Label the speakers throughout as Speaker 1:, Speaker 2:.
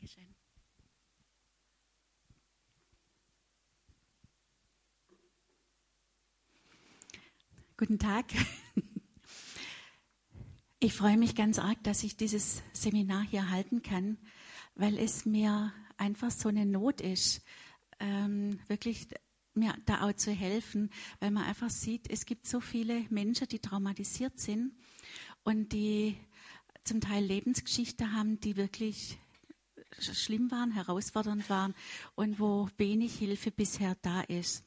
Speaker 1: Dankeschön. Guten Tag. Ich freue mich ganz arg, dass ich dieses Seminar hier halten kann, weil es mir einfach so eine Not ist, ähm, wirklich mir da auch zu helfen, weil man einfach sieht, es gibt so viele Menschen, die traumatisiert sind und die zum Teil Lebensgeschichte haben, die wirklich schlimm waren, herausfordernd waren und wo wenig Hilfe bisher da ist.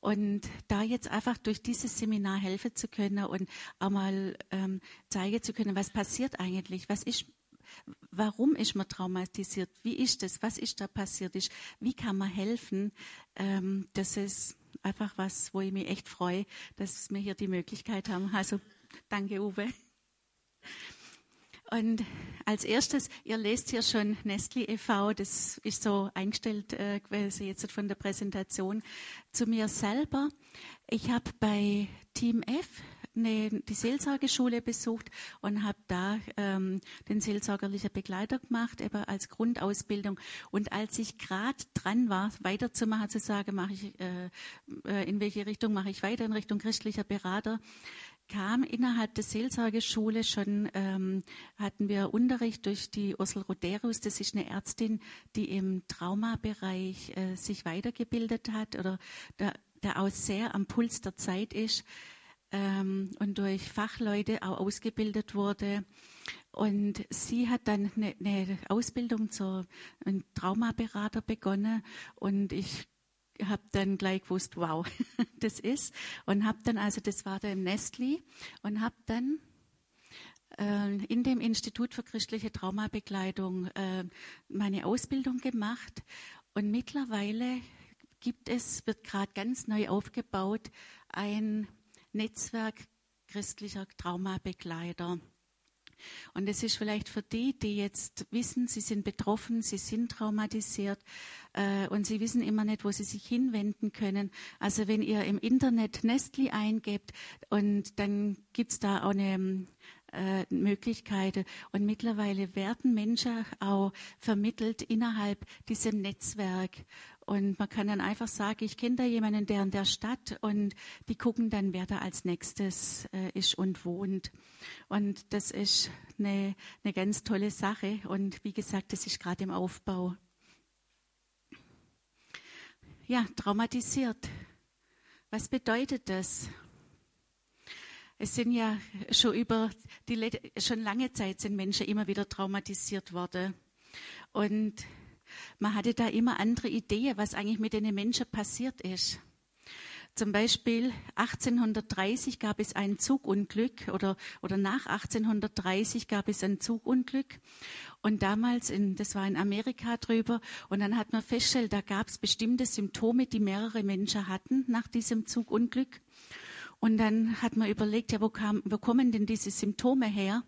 Speaker 1: Und da jetzt einfach durch dieses Seminar helfen zu können und auch mal ähm, zeigen zu können, was passiert eigentlich, was ist, warum ist man traumatisiert, wie ist das, was ist da passiert ist, wie kann man helfen, ähm, das ist einfach was, wo ich mich echt freue, dass wir hier die Möglichkeit haben. Also danke, Uwe. Und als erstes, ihr lest hier schon Nestle e.V., das ist so eingestellt äh, jetzt von der Präsentation zu mir selber. Ich habe bei Team F eine, die Seelsorgeschule besucht und habe da ähm, den seelsorgerlichen Begleiter gemacht, eben als Grundausbildung. Und als ich gerade dran war, weiterzumachen, zu sagen, mache ich äh, äh, in welche Richtung mache ich weiter in Richtung christlicher Berater, kam innerhalb der Seelsorgeschule schon, ähm, hatten wir Unterricht durch die Ursel Roderus, das ist eine Ärztin, die im Traumabereich äh, sich weitergebildet hat oder da, da auch sehr am Puls der Zeit ist ähm, und durch Fachleute auch ausgebildet wurde. Und sie hat dann eine, eine Ausbildung zur Traumaberater begonnen und ich habe dann gleich gewusst, wow, das ist. Und habe dann, also das war der Nestle, und habe dann äh, in dem Institut für christliche Traumabegleitung äh, meine Ausbildung gemacht. Und mittlerweile gibt es, wird gerade ganz neu aufgebaut, ein Netzwerk christlicher Traumabegleiter. Und es ist vielleicht für die, die jetzt wissen, sie sind betroffen, sie sind traumatisiert äh, und sie wissen immer nicht, wo sie sich hinwenden können. Also wenn ihr im Internet Nestli eingebt und dann es da auch eine äh, Möglichkeiten. Und mittlerweile werden Menschen auch vermittelt innerhalb diesem Netzwerk. Und man kann dann einfach sagen, ich kenne da jemanden, der in der Stadt und die gucken dann, wer da als nächstes äh, ist und wohnt. Und das ist eine, eine ganz tolle Sache. Und wie gesagt, das ist gerade im Aufbau. Ja, traumatisiert. Was bedeutet das? Es sind ja schon über die schon lange Zeit sind Menschen immer wieder traumatisiert worden. Und man hatte da immer andere Ideen, was eigentlich mit den Menschen passiert ist. Zum Beispiel 1830 gab es ein Zugunglück oder, oder nach 1830 gab es ein Zugunglück und damals, in, das war in Amerika drüber und dann hat man festgestellt, da gab es bestimmte Symptome, die mehrere Menschen hatten nach diesem Zugunglück und dann hat man überlegt, ja, wo, kam, wo kommen denn diese Symptome her?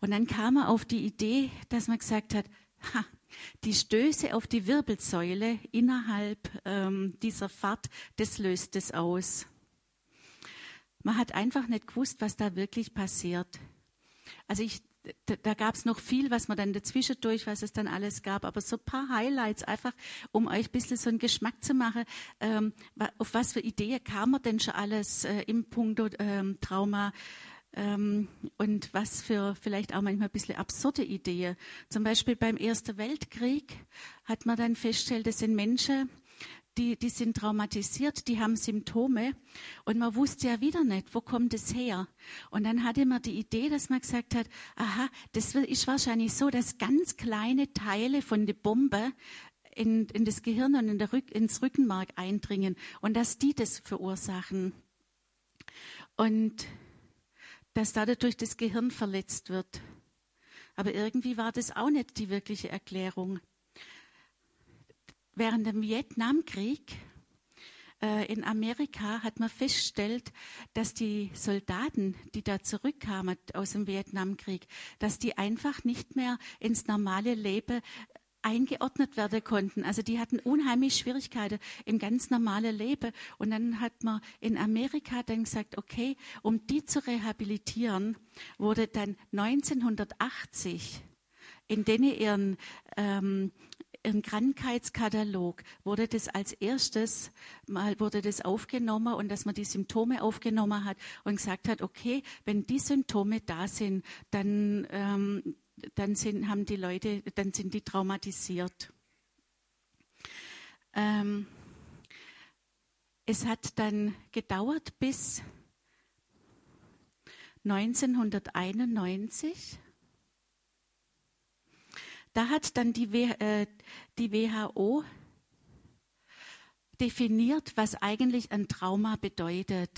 Speaker 1: Und dann kam man auf die Idee, dass man gesagt hat, ha, die Stöße auf die Wirbelsäule innerhalb ähm, dieser Fahrt, das löst es aus. Man hat einfach nicht gewusst, was da wirklich passiert. Also ich, da, da gab es noch viel, was man dann dazwischendurch, was es dann alles gab, aber so ein paar Highlights einfach, um euch ein bisschen so einen Geschmack zu machen, ähm, auf was für Ideen kam man denn schon alles äh, im Punkt ähm, Trauma ähm, und was für vielleicht auch manchmal ein bisschen absurde Ideen. Zum Beispiel beim Ersten Weltkrieg hat man dann festgestellt, das sind Menschen, die, die sind traumatisiert, die haben Symptome und man wusste ja wieder nicht, wo kommt es her. Und dann hatte man die Idee, dass man gesagt hat, aha, das ist wahrscheinlich so, dass ganz kleine Teile von der Bombe in, in das Gehirn und in der Rück, ins Rückenmark eindringen und dass die das verursachen. Und dass dadurch das Gehirn verletzt wird. Aber irgendwie war das auch nicht die wirkliche Erklärung. Während dem Vietnamkrieg äh, in Amerika hat man festgestellt, dass die Soldaten, die da zurückkamen aus dem Vietnamkrieg, dass die einfach nicht mehr ins normale Leben eingeordnet werden konnten. Also die hatten unheimlich Schwierigkeiten im ganz normalen Leben. Und dann hat man in Amerika dann gesagt, okay, um die zu rehabilitieren, wurde dann 1980 In denen ihren, ähm, ihren Krankheitskatalog wurde das als erstes mal wurde das aufgenommen und dass man die Symptome aufgenommen hat und gesagt hat, okay, wenn die Symptome da sind, dann ähm, dann sind, haben die Leute, dann sind die traumatisiert. Ähm, es hat dann gedauert bis 1991. Da hat dann die, äh, die WHO definiert, was eigentlich ein Trauma bedeutet.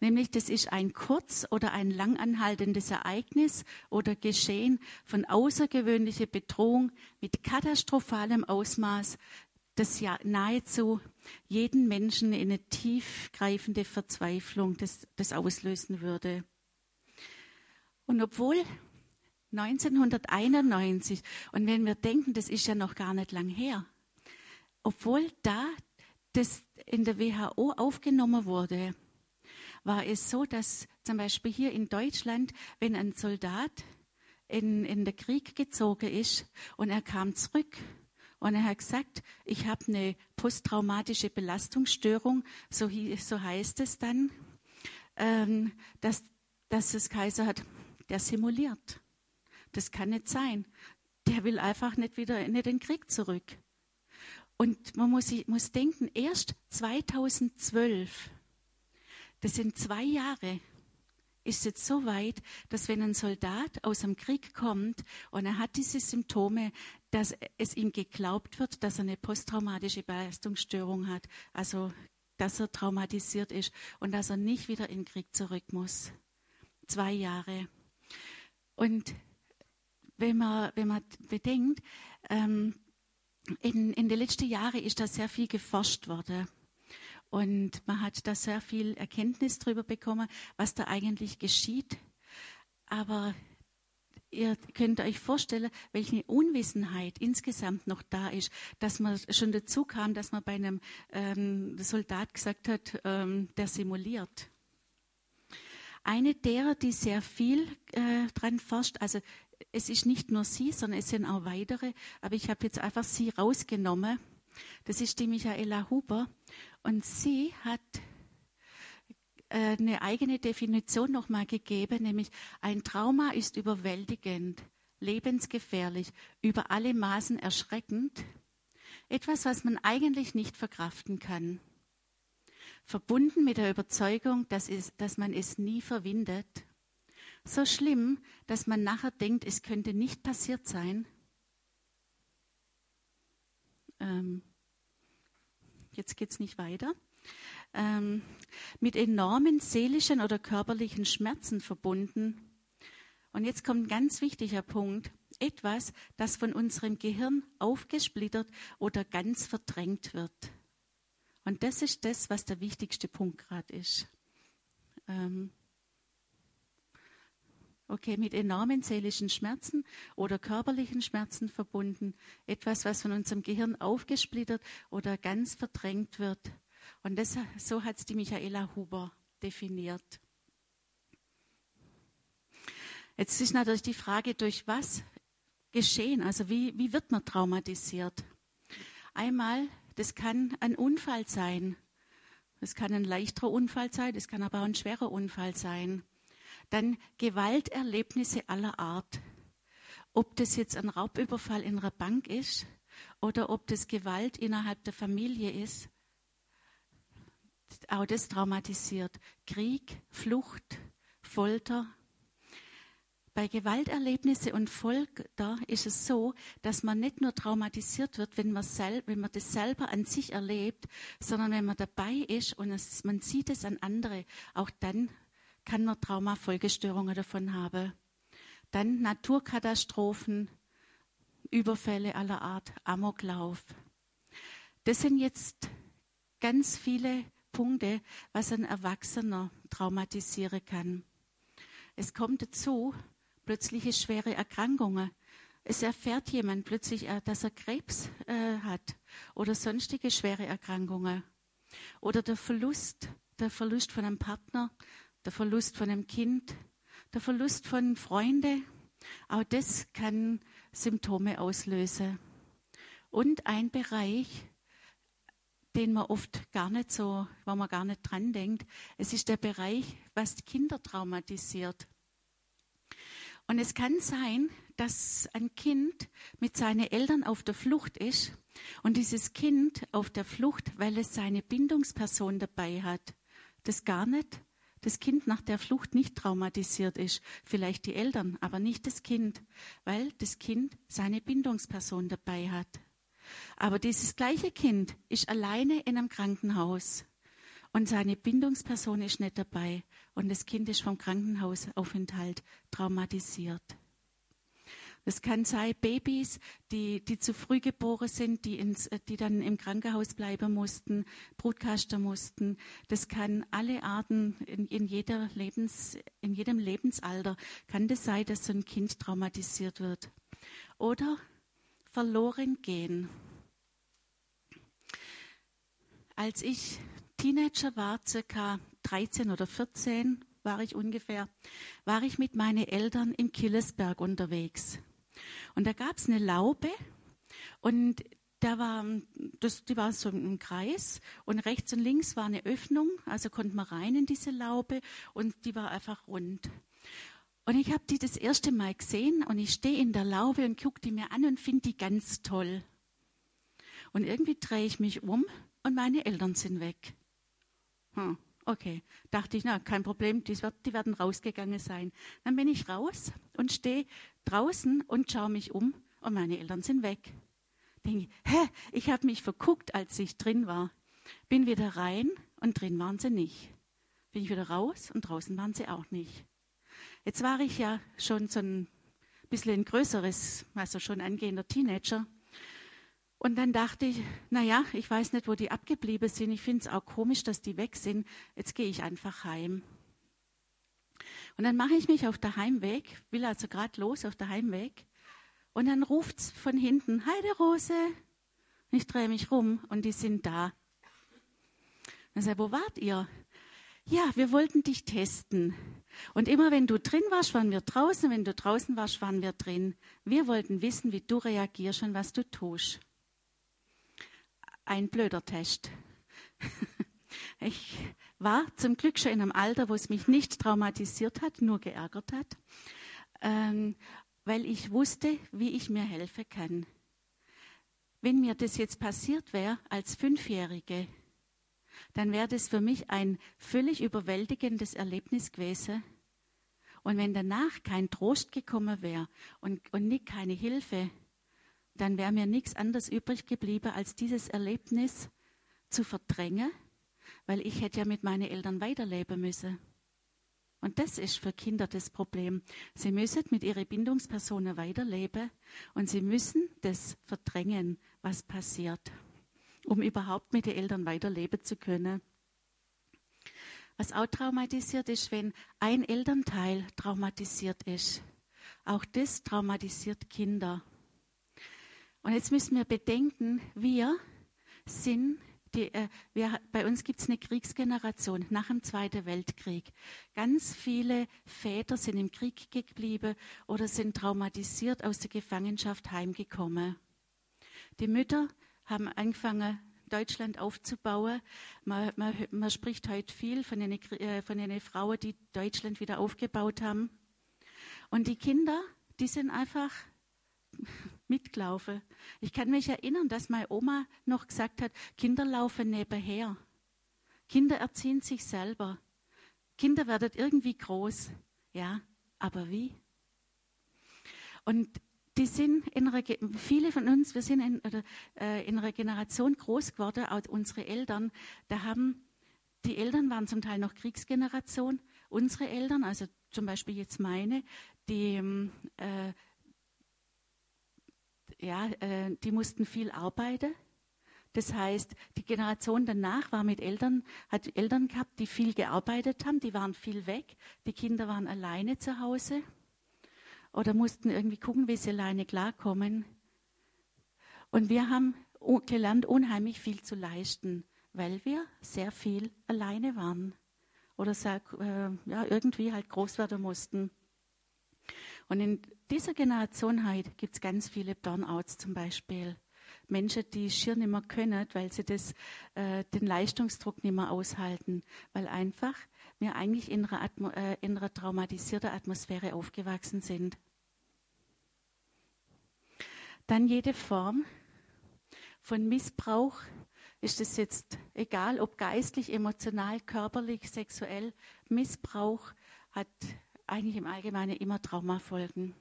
Speaker 1: Nämlich, das ist ein kurz- oder ein langanhaltendes Ereignis oder Geschehen von außergewöhnlicher Bedrohung mit katastrophalem Ausmaß, das ja nahezu jeden Menschen in eine tiefgreifende Verzweiflung das, das auslösen würde. Und obwohl 1991, und wenn wir denken, das ist ja noch gar nicht lang her, obwohl da das in der WHO aufgenommen wurde, war es so, dass zum Beispiel hier in Deutschland, wenn ein Soldat in, in den Krieg gezogen ist und er kam zurück und er hat gesagt, ich habe eine posttraumatische Belastungsstörung, so, so heißt es dann, ähm, dass, dass es Kaiser hat, der simuliert. Das kann nicht sein. Der will einfach nicht wieder in den Krieg zurück. Und man muss, muss denken, erst 2012 das sind zwei Jahre. Ist jetzt so weit, dass wenn ein Soldat aus dem Krieg kommt und er hat diese Symptome, dass es ihm geglaubt wird, dass er eine posttraumatische Belastungsstörung hat, also dass er traumatisiert ist und dass er nicht wieder in den Krieg zurück muss. Zwei Jahre. Und wenn man, wenn man bedenkt, ähm, in, in den letzten Jahren ist da sehr viel geforscht worden. Und man hat da sehr viel Erkenntnis darüber bekommen, was da eigentlich geschieht. Aber ihr könnt euch vorstellen, welche Unwissenheit insgesamt noch da ist, dass man schon dazu kam, dass man bei einem ähm, Soldat gesagt hat, ähm, der simuliert. Eine derer, die sehr viel äh, dran forscht, also es ist nicht nur sie, sondern es sind auch weitere, aber ich habe jetzt einfach sie rausgenommen. Das ist die Michaela Huber und sie hat äh, eine eigene Definition nochmal gegeben, nämlich ein Trauma ist überwältigend, lebensgefährlich, über alle Maßen erschreckend, etwas, was man eigentlich nicht verkraften kann. Verbunden mit der Überzeugung, dass, es, dass man es nie verwindet. So schlimm, dass man nachher denkt, es könnte nicht passiert sein. Ähm, jetzt geht es nicht weiter, ähm, mit enormen seelischen oder körperlichen Schmerzen verbunden. Und jetzt kommt ein ganz wichtiger Punkt. Etwas, das von unserem Gehirn aufgesplittert oder ganz verdrängt wird. Und das ist das, was der wichtigste Punkt gerade ist. Ähm, okay, mit enormen seelischen Schmerzen oder körperlichen Schmerzen verbunden, etwas, was von unserem Gehirn aufgesplittert oder ganz verdrängt wird. Und das, so hat es die Michaela Huber definiert. Jetzt ist natürlich die Frage, durch was geschehen, also wie, wie wird man traumatisiert? Einmal, das kann ein Unfall sein. Es kann ein leichterer Unfall sein, es kann aber auch ein schwerer Unfall sein. Dann Gewalterlebnisse aller Art. Ob das jetzt ein Raubüberfall in einer Bank ist oder ob das Gewalt innerhalb der Familie ist, auch das traumatisiert. Krieg, Flucht, Folter. Bei Gewalterlebnisse und Folter ist es so, dass man nicht nur traumatisiert wird, wenn man, selb, wenn man das selber an sich erlebt, sondern wenn man dabei ist und es, man sieht es an andere, auch dann kann man Traumafolgestörungen davon haben. Dann Naturkatastrophen, Überfälle aller Art, Amoklauf. Das sind jetzt ganz viele Punkte, was ein Erwachsener traumatisieren kann. Es kommt dazu plötzliche schwere Erkrankungen. Es erfährt jemand plötzlich, äh, dass er Krebs äh, hat oder sonstige schwere Erkrankungen. Oder der Verlust, der Verlust von einem Partner, der Verlust von einem Kind, der Verlust von Freunden. Auch das kann Symptome auslöse. Und ein Bereich, den man oft gar nicht so, wo man gar nicht dran denkt, es ist der Bereich, was Kinder traumatisiert. Und es kann sein, dass ein Kind mit seinen Eltern auf der Flucht ist und dieses Kind auf der Flucht, weil es seine Bindungsperson dabei hat, das gar nicht, das Kind nach der Flucht nicht traumatisiert ist, vielleicht die Eltern, aber nicht das Kind, weil das Kind seine Bindungsperson dabei hat. Aber dieses gleiche Kind ist alleine in einem Krankenhaus und seine Bindungsperson ist nicht dabei und das Kind ist vom Krankenhausaufenthalt traumatisiert. Das kann sein Babys, die, die zu früh geboren sind, die, ins, die dann im Krankenhaus bleiben mussten, Brutkasten mussten. Das kann alle Arten, in, in, jeder Lebens, in jedem Lebensalter kann das sein, dass so ein Kind traumatisiert wird. Oder verloren gehen. Als ich Teenager war, circa 13 oder 14 war ich ungefähr, war ich mit meinen Eltern im Killesberg unterwegs. Und da gab es eine Laube und da war, das, die war so im Kreis und rechts und links war eine Öffnung, also konnte man rein in diese Laube und die war einfach rund. Und ich habe die das erste Mal gesehen und ich stehe in der Laube und gucke die mir an und finde die ganz toll. Und irgendwie drehe ich mich um und meine Eltern sind weg. Hm, okay, dachte ich, na, kein Problem, die, die werden rausgegangen sein. Dann bin ich raus und stehe draußen und schaue mich um und meine Eltern sind weg. Denke, hä, ich habe mich verguckt, als ich drin war. Bin wieder rein und drin waren sie nicht. Bin ich wieder raus und draußen waren sie auch nicht. Jetzt war ich ja schon so ein bisschen ein größeres, also schon angehender Teenager. Und dann dachte ich, naja, ich weiß nicht, wo die abgeblieben sind. Ich finde es auch komisch, dass die weg sind. Jetzt gehe ich einfach heim. Und dann mache ich mich auf der Heimweg, will also gerade los auf der Heimweg. Und dann ruft es von hinten, Heiderose. Und ich drehe mich rum und die sind da. Und ich sage, wo wart ihr? Ja, wir wollten dich testen. Und immer wenn du drin warst, waren wir draußen. Wenn du draußen warst, waren wir drin. Wir wollten wissen, wie du reagierst und was du tust. Ein blöder Test. Ich war zum Glück schon in einem Alter, wo es mich nicht traumatisiert hat, nur geärgert hat, ähm, weil ich wusste, wie ich mir helfen kann. Wenn mir das jetzt passiert wäre als Fünfjährige, dann wäre das für mich ein völlig überwältigendes Erlebnis gewesen. Und wenn danach kein Trost gekommen wäre und, und nicht keine Hilfe, dann wäre mir nichts anderes übrig geblieben, als dieses Erlebnis zu verdrängen weil ich hätte ja mit meinen Eltern weiterleben müssen. Und das ist für Kinder das Problem. Sie müssen mit ihren Bindungspersonen weiterleben und sie müssen das verdrängen, was passiert, um überhaupt mit den Eltern weiterleben zu können. Was auch traumatisiert ist, wenn ein Elternteil traumatisiert ist. Auch das traumatisiert Kinder. Und jetzt müssen wir bedenken, wir sind die, äh, wir, bei uns gibt es eine Kriegsgeneration nach dem Zweiten Weltkrieg. Ganz viele Väter sind im Krieg geblieben oder sind traumatisiert aus der Gefangenschaft heimgekommen. Die Mütter haben angefangen, Deutschland aufzubauen. Man, man, man spricht heute viel von den, äh, von den Frauen, die Deutschland wieder aufgebaut haben. Und die Kinder, die sind einfach mitgelaufen. Ich kann mich erinnern, dass meine Oma noch gesagt hat, Kinder laufen nebenher. Kinder erziehen sich selber. Kinder werden irgendwie groß. Ja, aber wie? Und die sind in einer, viele von uns, wir sind in, äh, in einer Generation groß geworden, auch unsere Eltern, da haben, die Eltern waren zum Teil noch Kriegsgeneration. Unsere Eltern, also zum Beispiel jetzt meine, die äh, ja, äh, die mussten viel arbeiten. Das heißt, die Generation danach war mit Eltern, hat Eltern gehabt, die viel gearbeitet haben, die waren viel weg, die Kinder waren alleine zu Hause oder mussten irgendwie gucken, wie sie alleine klarkommen. Und wir haben gelernt, unheimlich viel zu leisten, weil wir sehr viel alleine waren oder sag, äh, ja, irgendwie halt groß werden mussten. Und in, dieser Generation heute gibt es ganz viele Burnouts zum Beispiel. Menschen, die schier nicht mehr können, weil sie das, äh, den Leistungsdruck nicht mehr aushalten, weil einfach wir eigentlich in einer, Atmo äh, in einer traumatisierten Atmosphäre aufgewachsen sind. Dann jede Form von Missbrauch, ist es jetzt egal, ob geistlich, emotional, körperlich, sexuell, Missbrauch hat eigentlich im Allgemeinen immer Traumafolgen.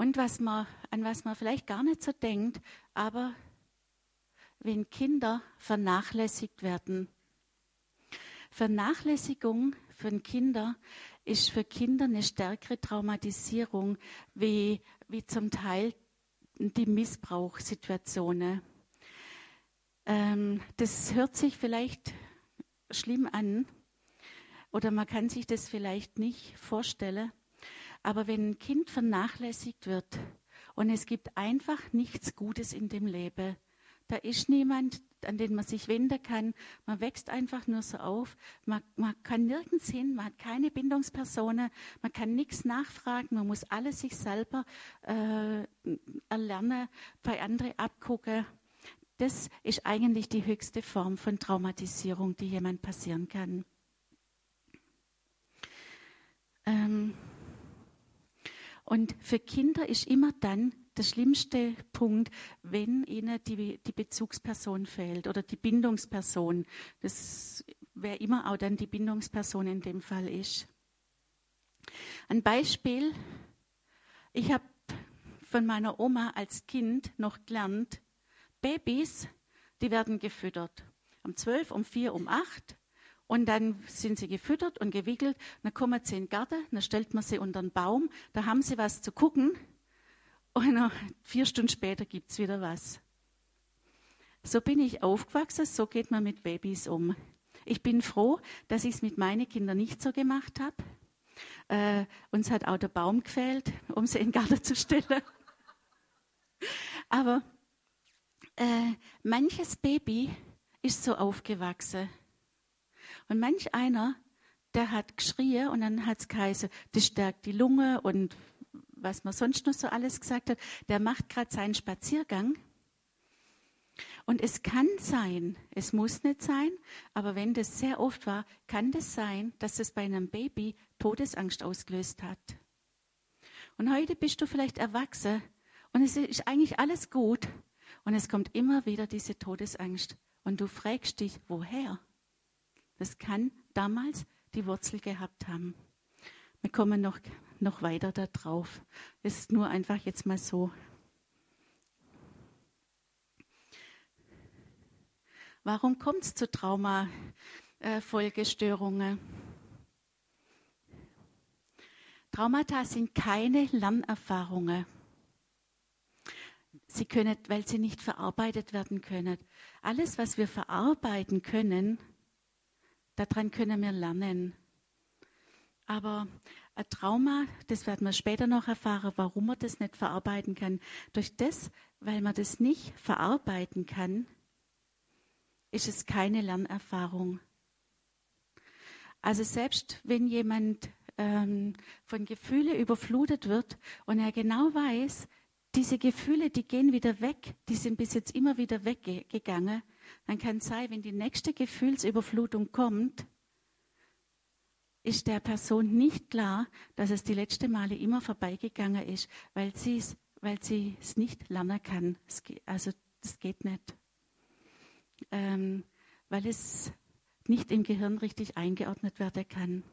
Speaker 1: Und was man, an was man vielleicht gar nicht so denkt, aber wenn Kinder vernachlässigt werden. Vernachlässigung von Kindern ist für Kinder eine stärkere Traumatisierung wie, wie zum Teil die Missbrauchssituationen. Ähm, das hört sich vielleicht schlimm an oder man kann sich das vielleicht nicht vorstellen. Aber wenn ein Kind vernachlässigt wird und es gibt einfach nichts Gutes in dem Leben, da ist niemand, an den man sich wenden kann. Man wächst einfach nur so auf. Man, man kann nirgends hin, man hat keine Bindungspersonen, man kann nichts nachfragen, man muss alles sich selber äh, erlernen, bei anderen abgucken. Das ist eigentlich die höchste Form von Traumatisierung, die jemand passieren kann. Ähm, und für Kinder ist immer dann der schlimmste Punkt, wenn ihnen die, die Bezugsperson fehlt oder die Bindungsperson. Das wer immer auch dann die Bindungsperson in dem Fall ist. Ein Beispiel. Ich habe von meiner Oma als Kind noch gelernt, Babys, die werden gefüttert. Um zwölf, um vier, um acht. Und dann sind sie gefüttert und gewickelt. Dann kommen sie in den Garten, dann stellt man sie unter den Baum, da haben sie was zu gucken. Und vier Stunden später gibt es wieder was. So bin ich aufgewachsen, so geht man mit Babys um. Ich bin froh, dass ich es mit meinen Kindern nicht so gemacht habe. Äh, uns hat auch der Baum gefehlt, um sie in den Garten zu stellen. Aber äh, manches Baby ist so aufgewachsen. Und manch einer, der hat geschrien und dann hat es geheißen, das stärkt die Lunge und was man sonst noch so alles gesagt hat, der macht gerade seinen Spaziergang. Und es kann sein, es muss nicht sein, aber wenn das sehr oft war, kann das sein, dass es bei einem Baby Todesangst ausgelöst hat. Und heute bist du vielleicht erwachsen und es ist eigentlich alles gut und es kommt immer wieder diese Todesangst und du fragst dich, woher? Das kann damals die Wurzel gehabt haben. Wir kommen noch, noch weiter darauf. Das ist nur einfach jetzt mal so. Warum kommt es zu Traumafolgestörungen? Äh, Traumata sind keine Lernerfahrungen. Sie können, weil sie nicht verarbeitet werden können. Alles, was wir verarbeiten können, Daran können wir lernen. Aber ein Trauma, das werden wir später noch erfahren, warum man das nicht verarbeiten kann. Durch das, weil man das nicht verarbeiten kann, ist es keine Lernerfahrung. Also selbst wenn jemand ähm, von Gefühlen überflutet wird und er genau weiß, diese Gefühle, die gehen wieder weg, die sind bis jetzt immer wieder weggegangen, dann kann es sein, wenn die nächste Gefühlsüberflutung kommt, ist der Person nicht klar, dass es die letzte Male immer vorbeigegangen ist, weil sie es, weil es nicht lernen kann. Es geht, also das geht nicht, ähm, weil es nicht im Gehirn richtig eingeordnet werden kann.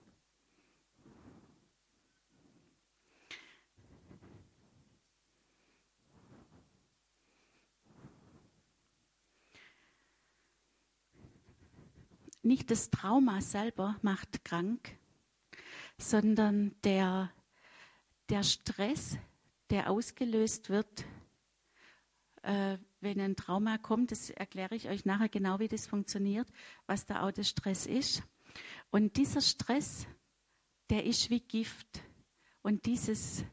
Speaker 1: Nicht das Trauma selber macht krank, sondern der, der Stress, der ausgelöst wird, äh, wenn ein Trauma kommt. Das erkläre ich euch nachher genau, wie das funktioniert, was der Stress ist. Und dieser Stress, der ist wie Gift. Und dieses,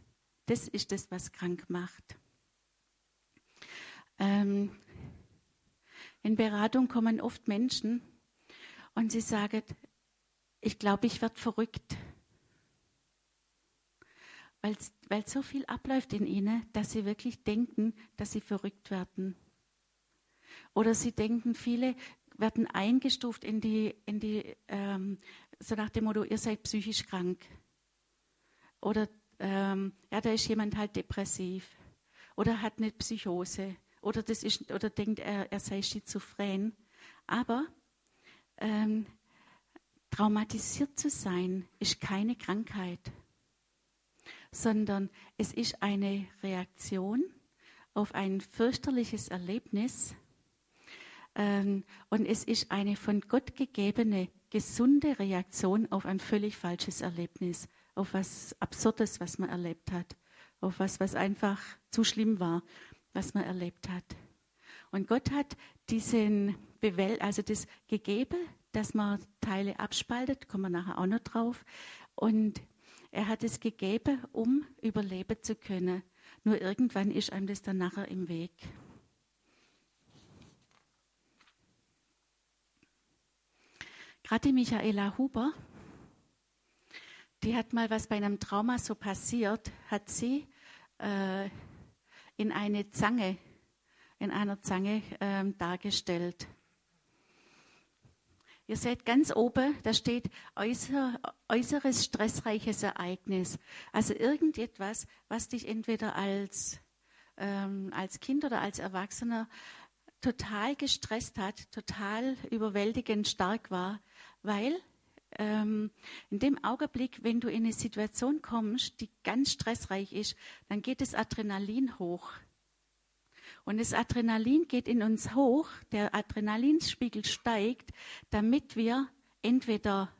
Speaker 1: das ist das, was krank macht. Ähm, in Beratung kommen oft Menschen, und sie sagt, ich glaube, ich werde verrückt. weil, weil so viel abläuft in ihnen, dass sie wirklich denken, dass sie verrückt werden. Oder sie denken, viele werden eingestuft in die, in die ähm, so nach dem Motto, ihr seid psychisch krank. Oder ähm, ja, da ist jemand halt depressiv. Oder hat eine Psychose. Oder, das ist, oder denkt, er, er sei schizophren. Aber ähm, traumatisiert zu sein, ist keine Krankheit, sondern es ist eine Reaktion auf ein fürchterliches Erlebnis, ähm, und es ist eine von Gott gegebene, gesunde Reaktion auf ein völlig falsches Erlebnis, auf was Absurdes, was man erlebt hat, auf was, was einfach zu schlimm war, was man erlebt hat. Und Gott hat diesen Bewell also das gegeben, dass man Teile abspaltet, kommen wir nachher auch noch drauf. Und er hat es gegeben, um überleben zu können. Nur irgendwann ist einem das dann nachher im Weg. Gerade Michaela Huber, die hat mal was bei einem Trauma so passiert, hat sie äh, in eine Zange, in einer Zange äh, dargestellt. Ihr seht ganz oben, da steht äußer, äußeres stressreiches Ereignis. Also irgendetwas, was dich entweder als, ähm, als Kind oder als Erwachsener total gestresst hat, total überwältigend stark war, weil ähm, in dem Augenblick, wenn du in eine Situation kommst, die ganz stressreich ist, dann geht das Adrenalin hoch. Und das Adrenalin geht in uns hoch, der Adrenalinspiegel steigt, damit wir entweder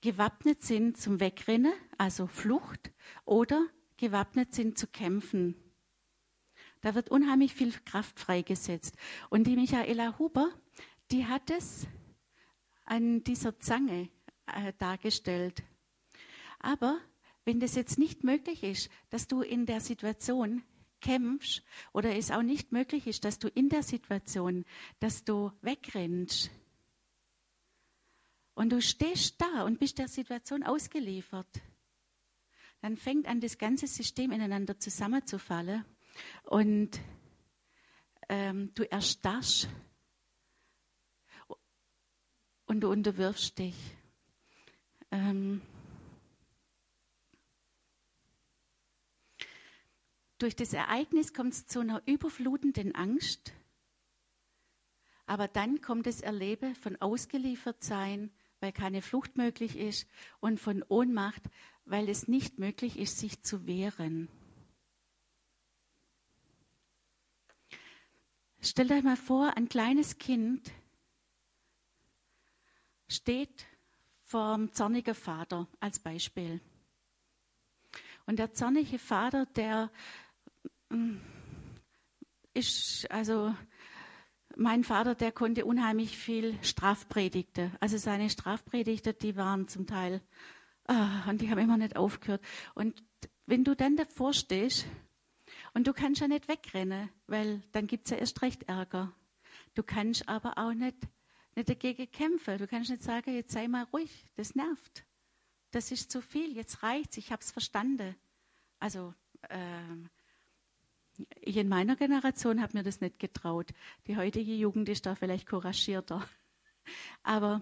Speaker 1: gewappnet sind zum Wegrennen, also Flucht, oder gewappnet sind zu kämpfen. Da wird unheimlich viel Kraft freigesetzt. Und die Michaela Huber, die hat es an dieser Zange äh, dargestellt. Aber wenn das jetzt nicht möglich ist, dass du in der Situation kämpfst oder es auch nicht möglich ist, dass du in der Situation, dass du wegrennst und du stehst da und bist der Situation ausgeliefert, dann fängt an, das ganze System ineinander zusammenzufallen und ähm, du erstarrst und du unterwirfst dich. Ähm, durch das Ereignis kommt es zu einer überflutenden Angst, aber dann kommt das Erleben von ausgeliefert sein, weil keine Flucht möglich ist, und von Ohnmacht, weil es nicht möglich ist, sich zu wehren. Stellt euch mal vor, ein kleines Kind steht vor dem zornigen Vater als Beispiel. Und der zornige Vater, der mm, ist, also mein Vater, der konnte unheimlich viel Strafpredigte. Also seine Strafpredigte, die waren zum Teil, ah, und die haben immer nicht aufgehört. Und wenn du dann davor stehst und du kannst ja nicht wegrennen, weil dann gibt es ja erst recht Ärger. Du kannst aber auch nicht, nicht dagegen kämpfen. Du kannst nicht sagen, jetzt sei mal ruhig, das nervt. Das ist zu viel, jetzt reicht's, ich habe es verstanden. Also äh, ich in meiner Generation habe mir das nicht getraut. Die heutige Jugend ist da vielleicht couragierter. Aber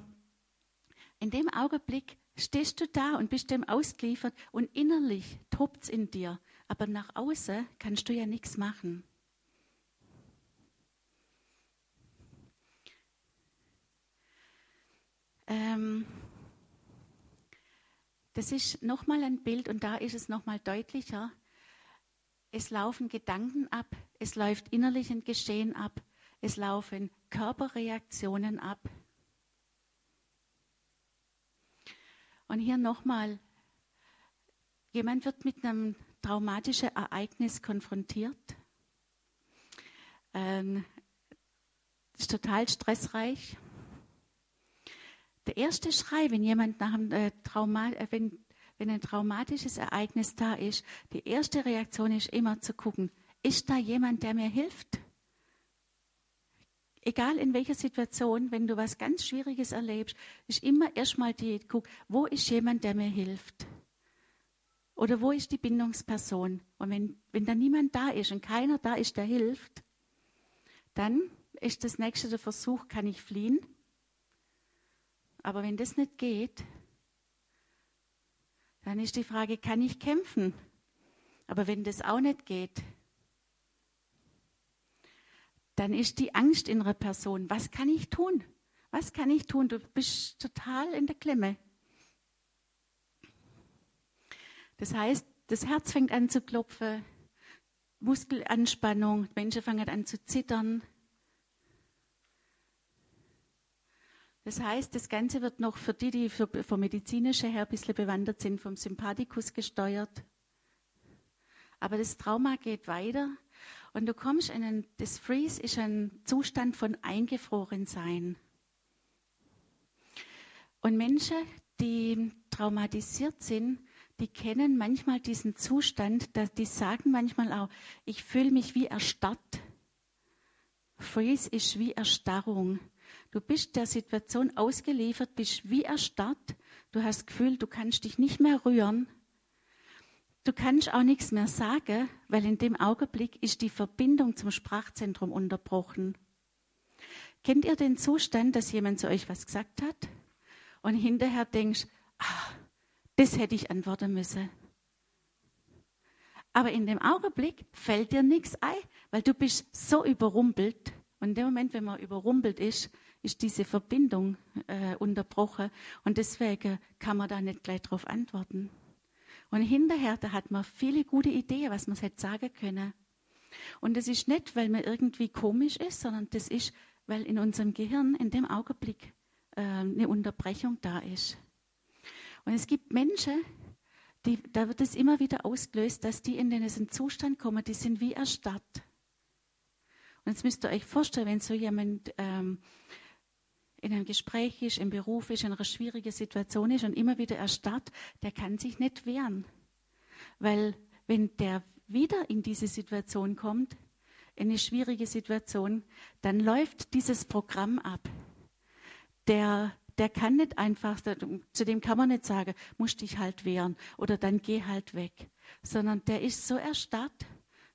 Speaker 1: in dem Augenblick stehst du da und bist dem ausgeliefert und innerlich tobt es in dir. Aber nach außen kannst du ja nichts machen. Ähm, das ist nochmal ein Bild und da ist es nochmal deutlicher. Es laufen Gedanken ab, es läuft innerlich ein Geschehen ab, es laufen Körperreaktionen ab. Und hier nochmal, jemand wird mit einem traumatische Ereignis konfrontiert. Ähm, ist total stressreich. Der erste Schrei, wenn jemand nach einem äh, Trauma, äh, wenn, wenn ein traumatisches Ereignis da ist, die erste Reaktion ist immer zu gucken, ist da jemand, der mir hilft? Egal in welcher Situation, wenn du was ganz Schwieriges erlebst, ist immer erstmal die, guck, wo ist jemand, der mir hilft? Oder wo ist die Bindungsperson? Und wenn, wenn da niemand da ist und keiner da ist, der hilft, dann ist das nächste der Versuch, kann ich fliehen? Aber wenn das nicht geht, dann ist die Frage, kann ich kämpfen? Aber wenn das auch nicht geht, dann ist die Angst in einer Person. Was kann ich tun? Was kann ich tun? Du bist total in der Klemme. Das heißt, das Herz fängt an zu klopfen, Muskelanspannung, Menschen fangen an zu zittern. Das heißt, das Ganze wird noch für die, die vom medizinischen her ein bisschen bewandert sind, vom Sympathikus gesteuert. Aber das Trauma geht weiter und du kommst in einen, das Freeze ist ein Zustand von Eingefrorensein. Und Menschen, die traumatisiert sind, die kennen manchmal diesen Zustand, die sagen manchmal auch, ich fühle mich wie erstarrt. Freeze ist wie Erstarrung. Du bist der Situation ausgeliefert, bist wie erstarrt. Du hast das Gefühl, du kannst dich nicht mehr rühren. Du kannst auch nichts mehr sagen, weil in dem Augenblick ist die Verbindung zum Sprachzentrum unterbrochen. Kennt ihr den Zustand, dass jemand zu euch was gesagt hat und hinterher denkst, ah, das hätte ich antworten müssen. Aber in dem Augenblick fällt dir nichts ein, weil du bist so überrumpelt. Und in dem Moment, wenn man überrumpelt ist, ist diese Verbindung äh, unterbrochen. Und deswegen kann man da nicht gleich darauf antworten. Und hinterher, da hat man viele gute Ideen, was man hätte sagen können. Und das ist nicht, weil man irgendwie komisch ist, sondern das ist, weil in unserem Gehirn in dem Augenblick äh, eine Unterbrechung da ist. Und es gibt Menschen, die, da wird es immer wieder ausgelöst, dass die in diesen Zustand kommen, die sind wie erstarrt. Und jetzt müsst ihr euch vorstellen, wenn so jemand ähm, in einem Gespräch ist, im Beruf ist, in einer schwierigen Situation ist und immer wieder erstarrt, der kann sich nicht wehren. Weil wenn der wieder in diese Situation kommt, in eine schwierige Situation, dann läuft dieses Programm ab. Der der kann nicht einfach, zu dem kann man nicht sagen, musst dich halt wehren oder dann geh halt weg, sondern der ist so erstarrt,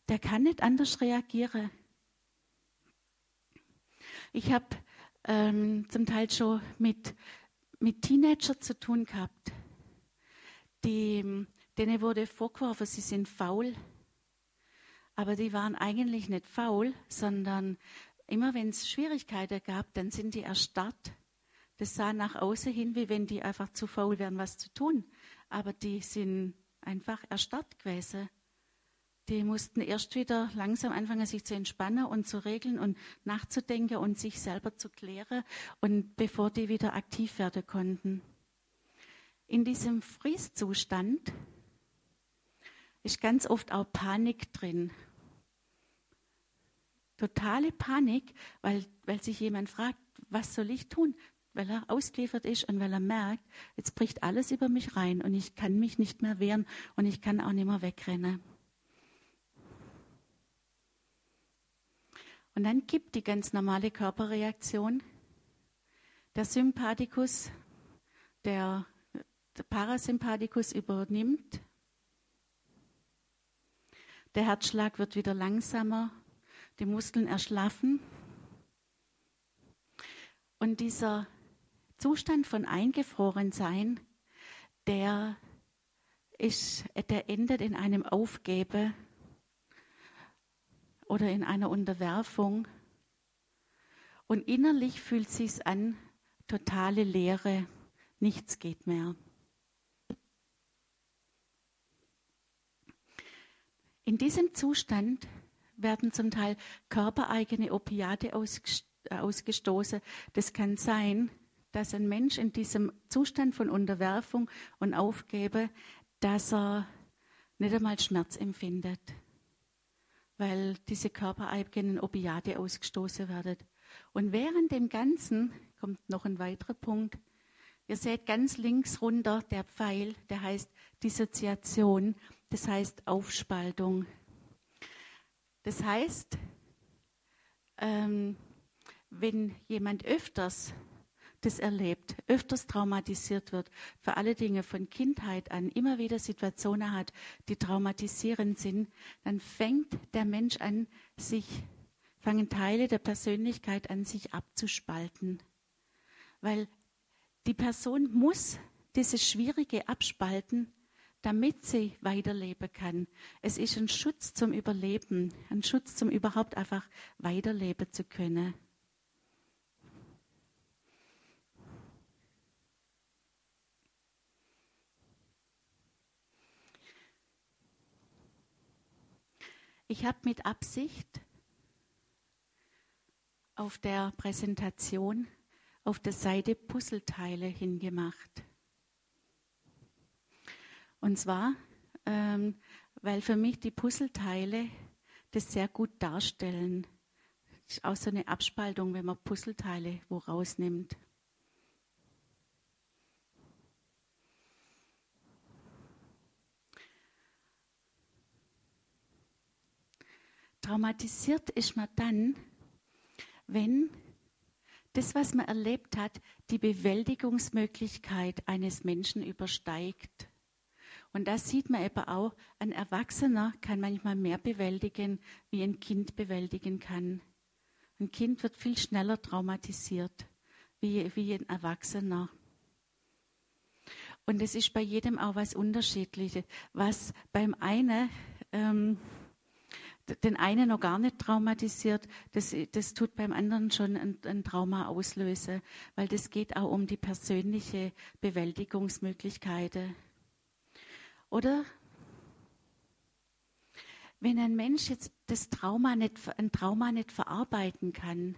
Speaker 1: der kann nicht anders reagieren. Ich habe ähm, zum Teil schon mit, mit Teenager zu tun gehabt, die, denen wurde vorgeworfen, sie sind faul. Aber die waren eigentlich nicht faul, sondern immer wenn es Schwierigkeiten gab, dann sind die erstarrt das sah nach außen hin, wie wenn die einfach zu faul wären, was zu tun. Aber die sind einfach erstarrt gewesen. Die mussten erst wieder langsam anfangen, sich zu entspannen und zu regeln und nachzudenken und sich selber zu klären, und bevor die wieder aktiv werden konnten. In diesem Freeze-Zustand ist ganz oft auch Panik drin. Totale Panik, weil, weil sich jemand fragt, was soll ich tun? weil er ausgeliefert ist und weil er merkt, jetzt bricht alles über mich rein und ich kann mich nicht mehr wehren und ich kann auch nicht mehr wegrennen. Und dann gibt die ganz normale Körperreaktion. Der Sympathikus, der, der Parasympathikus übernimmt. Der Herzschlag wird wieder langsamer, die Muskeln erschlaffen. Und dieser Zustand von Eingefrorensein, der, ist, der endet in einem Aufgeben oder in einer Unterwerfung. Und innerlich fühlt sich an, totale Leere, nichts geht mehr. In diesem Zustand werden zum Teil körpereigene Opiate ausgestoßen. Das kann sein, dass ein Mensch in diesem Zustand von Unterwerfung und Aufgebe, dass er nicht einmal Schmerz empfindet, weil diese körpereigenen Opiate ausgestoßen werden. Und während dem Ganzen kommt noch ein weiterer Punkt. Ihr seht ganz links runter der Pfeil, der heißt Dissoziation, das heißt Aufspaltung. Das heißt, ähm, wenn jemand öfters das erlebt, öfters traumatisiert wird, für alle Dinge von Kindheit an immer wieder Situationen hat, die traumatisierend sind, dann fängt der Mensch an, sich, fangen Teile der Persönlichkeit an, sich abzuspalten. Weil die Person muss dieses Schwierige abspalten, damit sie weiterleben kann. Es ist ein Schutz zum Überleben, ein Schutz zum überhaupt einfach weiterleben zu können. Ich habe mit Absicht auf der Präsentation auf der Seite Puzzleteile hingemacht. Und zwar, ähm, weil für mich die Puzzleteile das sehr gut darstellen. Das ist auch so eine Abspaltung, wenn man Puzzleteile wo rausnimmt. Traumatisiert ist man dann, wenn das, was man erlebt hat, die Bewältigungsmöglichkeit eines Menschen übersteigt. Und da sieht man eben auch, ein Erwachsener kann manchmal mehr bewältigen, wie ein Kind bewältigen kann. Ein Kind wird viel schneller traumatisiert wie, wie ein Erwachsener. Und es ist bei jedem auch was Unterschiedliches. Was beim einen ähm, den einen noch gar nicht traumatisiert, das, das tut beim anderen schon ein, ein, Trauma auslösen, weil das geht auch um die persönliche Bewältigungsmöglichkeiten. Oder wenn ein Mensch jetzt das Trauma nicht, ein Trauma nicht verarbeiten kann,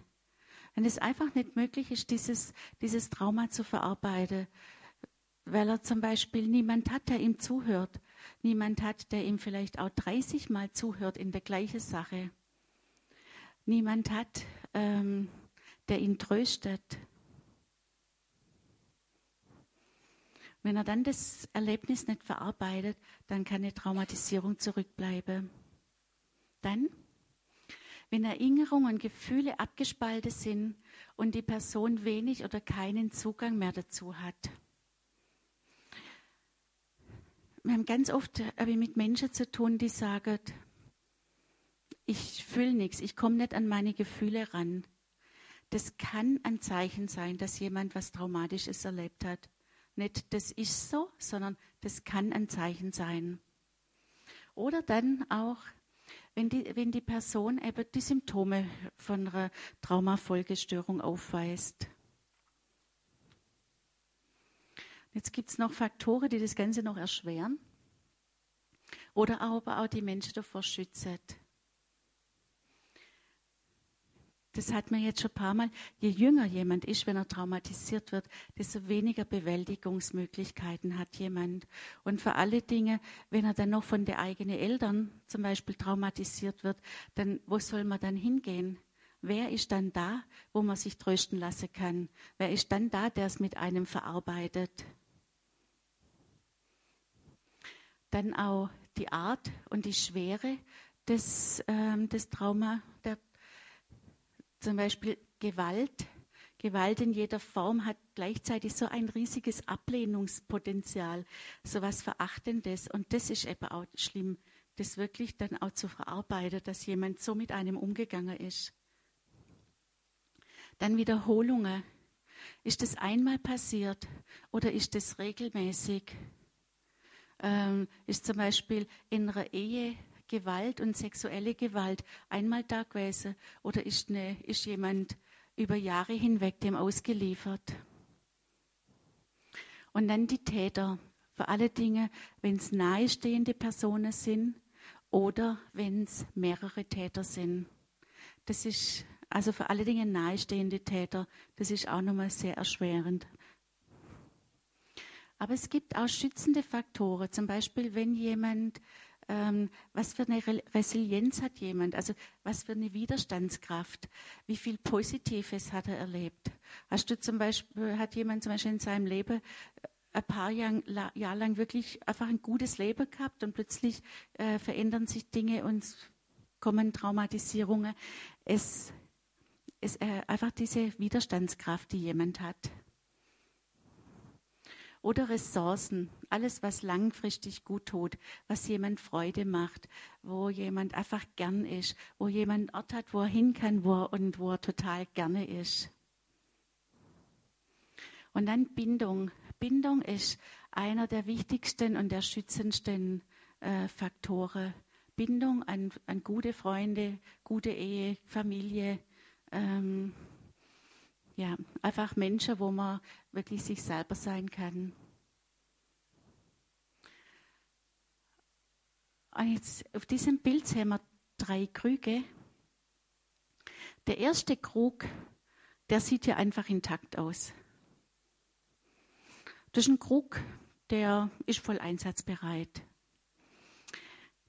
Speaker 1: wenn es einfach nicht möglich ist, dieses, dieses Trauma zu verarbeiten, weil er zum Beispiel niemand hat, der ihm zuhört, niemand hat, der ihm vielleicht auch 30 Mal zuhört in der gleichen Sache, niemand hat, ähm, der ihn tröstet. Wenn er dann das Erlebnis nicht verarbeitet, dann kann eine Traumatisierung zurückbleiben. Dann, wenn Erinnerungen und Gefühle abgespalten sind und die Person wenig oder keinen Zugang mehr dazu hat wir haben ganz oft äh, mit Menschen zu tun, die sagen, ich fühle nichts, ich komme nicht an meine Gefühle ran. Das kann ein Zeichen sein, dass jemand was Traumatisches erlebt hat. Nicht das ist so, sondern das kann ein Zeichen sein. Oder dann auch, wenn die, wenn die Person eben die Symptome von einer Traumafolgestörung aufweist. Jetzt gibt es noch Faktoren, die das Ganze noch erschweren oder aber auch die Menschen davor schützen. Das hat man jetzt schon ein paar Mal. Je jünger jemand ist, wenn er traumatisiert wird, desto weniger Bewältigungsmöglichkeiten hat jemand. Und für alle Dinge, wenn er dann noch von den eigenen Eltern zum Beispiel traumatisiert wird, dann wo soll man dann hingehen? Wer ist dann da, wo man sich trösten lassen kann? Wer ist dann da, der es mit einem verarbeitet? Dann auch die Art und die Schwere des, ähm, des Trauma, der, zum Beispiel Gewalt. Gewalt in jeder Form hat gleichzeitig so ein riesiges Ablehnungspotenzial, so was Verachtendes. Und das ist eben auch schlimm, das wirklich dann auch zu verarbeiten, dass jemand so mit einem umgegangen ist. Dann Wiederholungen. Ist das einmal passiert oder ist das regelmäßig? Ähm, ist zum Beispiel in einer Ehe Gewalt und sexuelle Gewalt einmal da gewesen oder ist, eine, ist jemand über Jahre hinweg dem ausgeliefert? Und dann die Täter. Für alle Dinge, wenn es nahestehende Personen sind oder wenn es mehrere Täter sind. Das ist also für alle Dinge nahestehende Täter. Das ist auch nochmal sehr erschwerend. Aber es gibt auch schützende Faktoren, zum Beispiel wenn jemand, ähm, was für eine Resilienz hat jemand, also was für eine Widerstandskraft, wie viel Positives hat er erlebt. Hast du zum Beispiel, hat jemand zum Beispiel in seinem Leben äh, ein paar Jahre Jahr lang wirklich einfach ein gutes Leben gehabt und plötzlich äh, verändern sich Dinge und kommen Traumatisierungen. Es ist äh, einfach diese Widerstandskraft, die jemand hat. Oder Ressourcen, alles, was langfristig gut tut, was jemand Freude macht, wo jemand einfach gern ist, wo jemand einen Ort hat, wo er hin kann wo er, und wo er total gerne ist. Und dann Bindung. Bindung ist einer der wichtigsten und der schützendsten äh, Faktoren. Bindung an, an, gute Freunde, gute Ehe, Familie. Ähm, ja, einfach Menschen, wo man wirklich sich selber sein kann. Und jetzt auf diesem Bild sehen wir drei Krüge. Der erste Krug, der sieht ja einfach intakt aus. Das ist ein Krug, der ist voll einsatzbereit.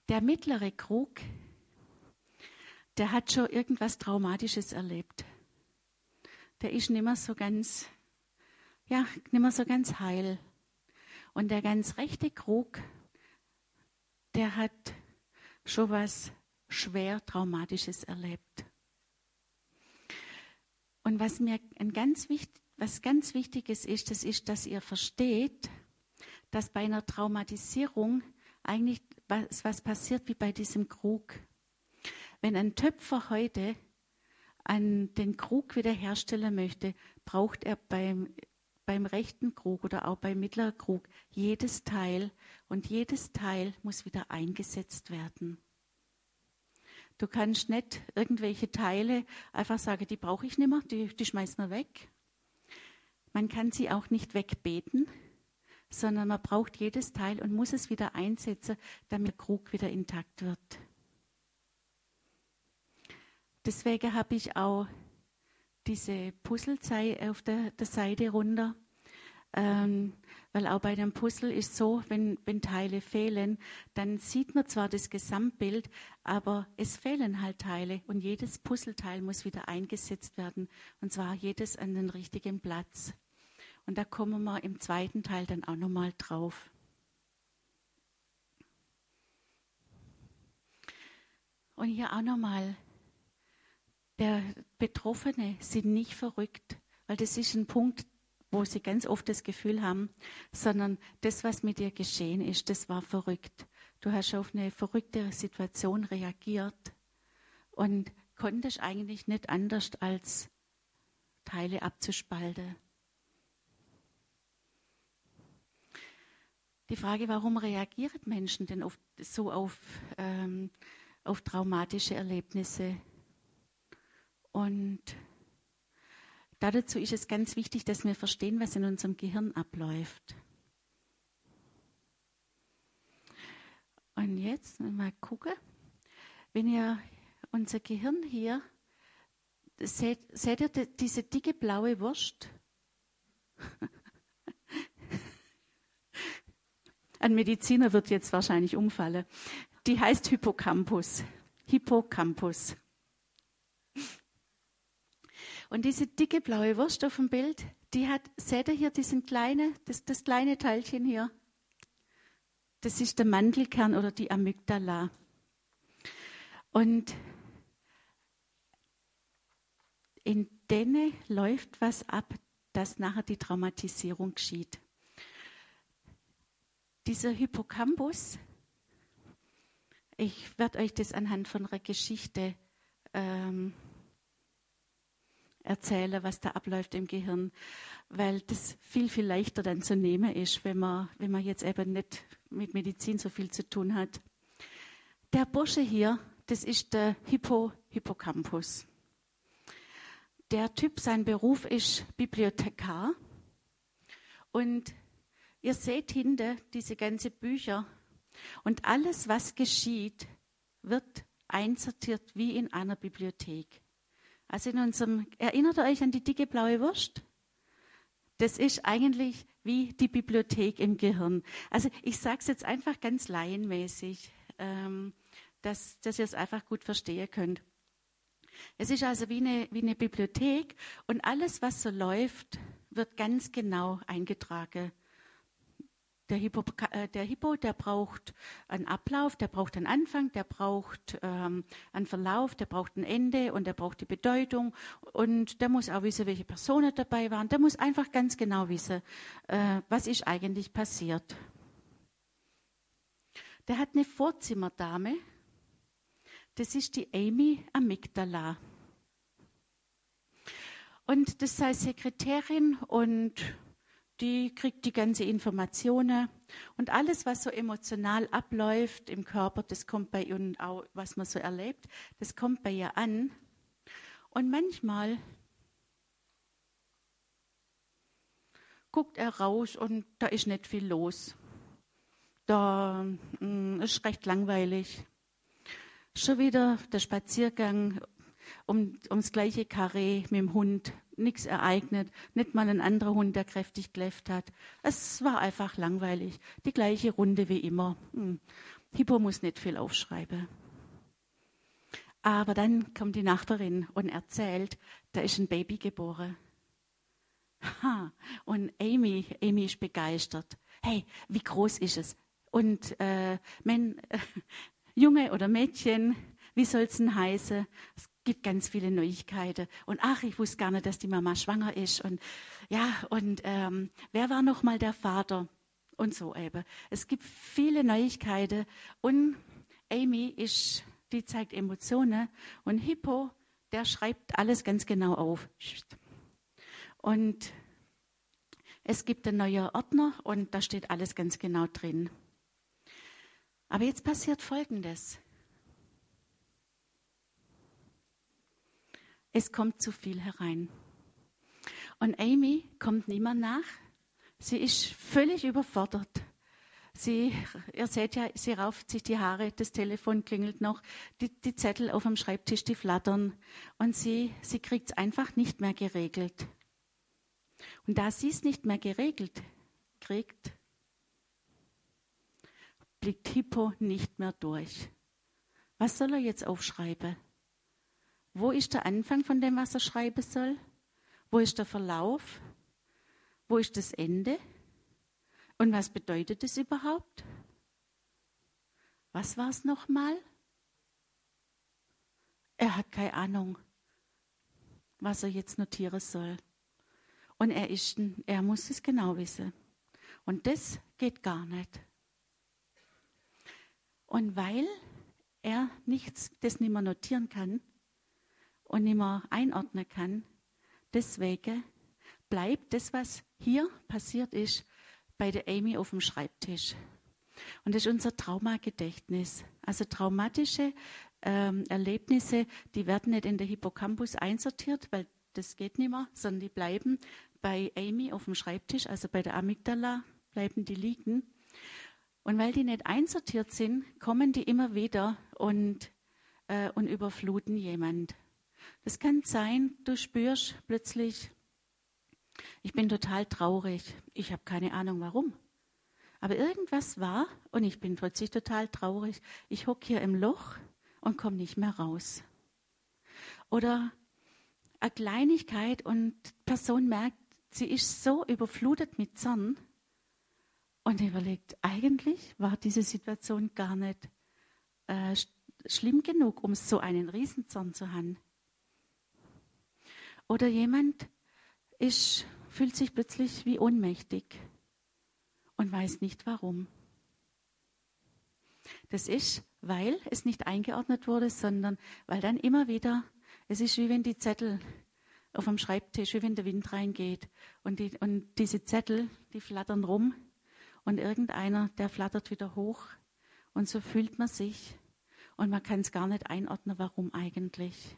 Speaker 1: Der mittlere Krug, der hat schon irgendwas Traumatisches erlebt der ist nicht mehr so ganz, ja, nicht mehr so ganz heil. Und der ganz rechte Krug, der hat schon was schwer Traumatisches erlebt. Und was mir ein ganz wichtig, was ganz Wichtiges ist, das ist, dass ihr versteht, dass bei einer Traumatisierung eigentlich was, was passiert wie bei diesem Krug. Wenn ein Töpfer heute an den Krug wiederherstellen möchte, braucht er beim, beim rechten Krug oder auch beim mittleren Krug jedes Teil und jedes Teil muss wieder eingesetzt werden. Du kannst nicht irgendwelche Teile einfach sagen, die brauche ich nicht mehr, die, die schmeißen wir weg. Man kann sie auch nicht wegbeten, sondern man braucht jedes Teil und muss es wieder einsetzen, damit der Krug wieder intakt wird. Deswegen habe ich auch diese Puzzlezei auf der, der Seite runter. Ähm, weil auch bei dem Puzzle ist so, wenn, wenn Teile fehlen, dann sieht man zwar das Gesamtbild, aber es fehlen halt Teile und jedes Puzzleteil muss wieder eingesetzt werden und zwar jedes an den richtigen Platz. Und da kommen wir im zweiten Teil dann auch nochmal drauf. Und hier auch nochmal der Betroffene sind nicht verrückt, weil das ist ein Punkt, wo sie ganz oft das Gefühl haben, sondern das, was mit dir geschehen ist, das war verrückt. Du hast auf eine verrückte Situation reagiert und konntest eigentlich nicht anders als Teile abzuspalten. Die Frage, warum reagieren Menschen denn oft so auf, ähm, auf traumatische Erlebnisse? Und dazu ist es ganz wichtig, dass wir verstehen, was in unserem Gehirn abläuft. Und jetzt mal gucken, wenn ihr unser Gehirn hier seht, seht ihr diese dicke blaue Wurst? Ein Mediziner wird jetzt wahrscheinlich umfallen. Die heißt Hippocampus. Hippocampus. Und diese dicke blaue Wurst auf dem Bild, die hat, seht ihr hier diesen kleine, das, das kleine Teilchen hier? Das ist der Mandelkern oder die Amygdala. Und in denen läuft was ab, dass nachher die Traumatisierung geschieht. Dieser Hippocampus, ich werde euch das anhand von einer Geschichte ähm, erzählen, was da abläuft im Gehirn, weil das viel, viel leichter dann zu nehmen ist, wenn man, wenn man jetzt eben nicht mit Medizin so viel zu tun hat. Der Bursche hier, das ist der Hippo, Hippocampus. Der Typ, sein Beruf ist Bibliothekar. Und ihr seht hinter diese ganzen Bücher. Und alles, was geschieht, wird einsortiert wie in einer Bibliothek. Also in unserem, erinnert ihr euch an die dicke blaue Wurst? Das ist eigentlich wie die Bibliothek im Gehirn. Also ich sage es jetzt einfach ganz laienmäßig, ähm, dass, dass ihr es einfach gut verstehen könnt. Es ist also wie eine, wie eine Bibliothek und alles, was so läuft, wird ganz genau eingetragen. Der Hippo, äh, der Hippo, der braucht einen Ablauf, der braucht einen Anfang, der braucht ähm, einen Verlauf, der braucht ein Ende und der braucht die Bedeutung und der muss auch wissen, welche Personen dabei waren. Der muss einfach ganz genau wissen, äh, was ist eigentlich passiert. Der hat eine Vorzimmerdame, das ist die Amy Amygdala. Und das sei Sekretärin und die kriegt die ganze Informationen und alles, was so emotional abläuft im Körper, das kommt bei ihr und auch, was man so erlebt, das kommt bei ihr an. Und manchmal guckt er raus und da ist nicht viel los. Da mh, mm, ist recht langweilig. Schon wieder der Spaziergang um, ums gleiche Karree mit dem Hund nichts ereignet, nicht mal ein anderer Hund, der kräftig kläfft hat. Es war einfach langweilig. Die gleiche Runde wie immer. Hm. Hippo muss nicht viel aufschreiben. Aber dann kommt die Nachbarin und erzählt, da ist ein Baby geboren. Ha, und Amy, Amy ist begeistert. Hey, wie groß ist es? Und äh, mein, äh, Junge oder Mädchen, wie soll es denn heißen? Gibt ganz viele Neuigkeiten. Und ach, ich wusste gar nicht, dass die Mama schwanger ist. Und ja, und ähm, wer war noch mal der Vater? Und so eben. Es gibt viele Neuigkeiten. Und Amy ist, die zeigt Emotionen. Und Hippo, der schreibt alles ganz genau auf. Und es gibt einen neuen Ordner und da steht alles ganz genau drin. Aber jetzt passiert Folgendes. Es kommt zu viel herein. Und Amy kommt niemand nach. Sie ist völlig überfordert. Sie, ihr seht ja, sie rauft sich die Haare, das Telefon klingelt noch, die, die Zettel auf dem Schreibtisch, die flattern. Und sie, sie kriegt es einfach nicht mehr geregelt. Und da sie es nicht mehr geregelt kriegt, blickt Hippo nicht mehr durch. Was soll er jetzt aufschreiben? Wo ist der Anfang von dem, was er schreiben soll? Wo ist der Verlauf? Wo ist das Ende? Und was bedeutet es überhaupt? Was war es nochmal? Er hat keine Ahnung, was er jetzt notieren soll. Und er, ist, er muss es genau wissen. Und das geht gar nicht. Und weil er nichts, das nicht mehr notieren kann, und nicht mehr einordnen kann. Deswegen bleibt das, was hier passiert ist, bei der Amy auf dem Schreibtisch. Und das ist unser Traumagedächtnis. Also traumatische ähm, Erlebnisse, die werden nicht in der Hippocampus einsortiert, weil das geht nicht mehr, sondern die bleiben bei Amy auf dem Schreibtisch, also bei der Amygdala bleiben die liegen. Und weil die nicht einsortiert sind, kommen die immer wieder und, äh, und überfluten jemand. Es kann sein, du spürst plötzlich, ich bin total traurig. Ich habe keine Ahnung warum. Aber irgendwas war und ich bin plötzlich total traurig. Ich hocke hier im Loch und komme nicht mehr raus. Oder eine Kleinigkeit und die Person merkt, sie ist so überflutet mit Zorn und überlegt, eigentlich war diese Situation gar nicht äh, schlimm genug, um so einen Riesenzorn zu haben. Oder jemand ist, fühlt sich plötzlich wie ohnmächtig und weiß nicht warum. Das ist, weil es nicht eingeordnet wurde, sondern weil dann immer wieder, es ist wie wenn die Zettel auf dem Schreibtisch, wie wenn der Wind reingeht und, die, und diese Zettel, die flattern rum und irgendeiner, der flattert wieder hoch und so fühlt man sich und man kann es gar nicht einordnen, warum eigentlich.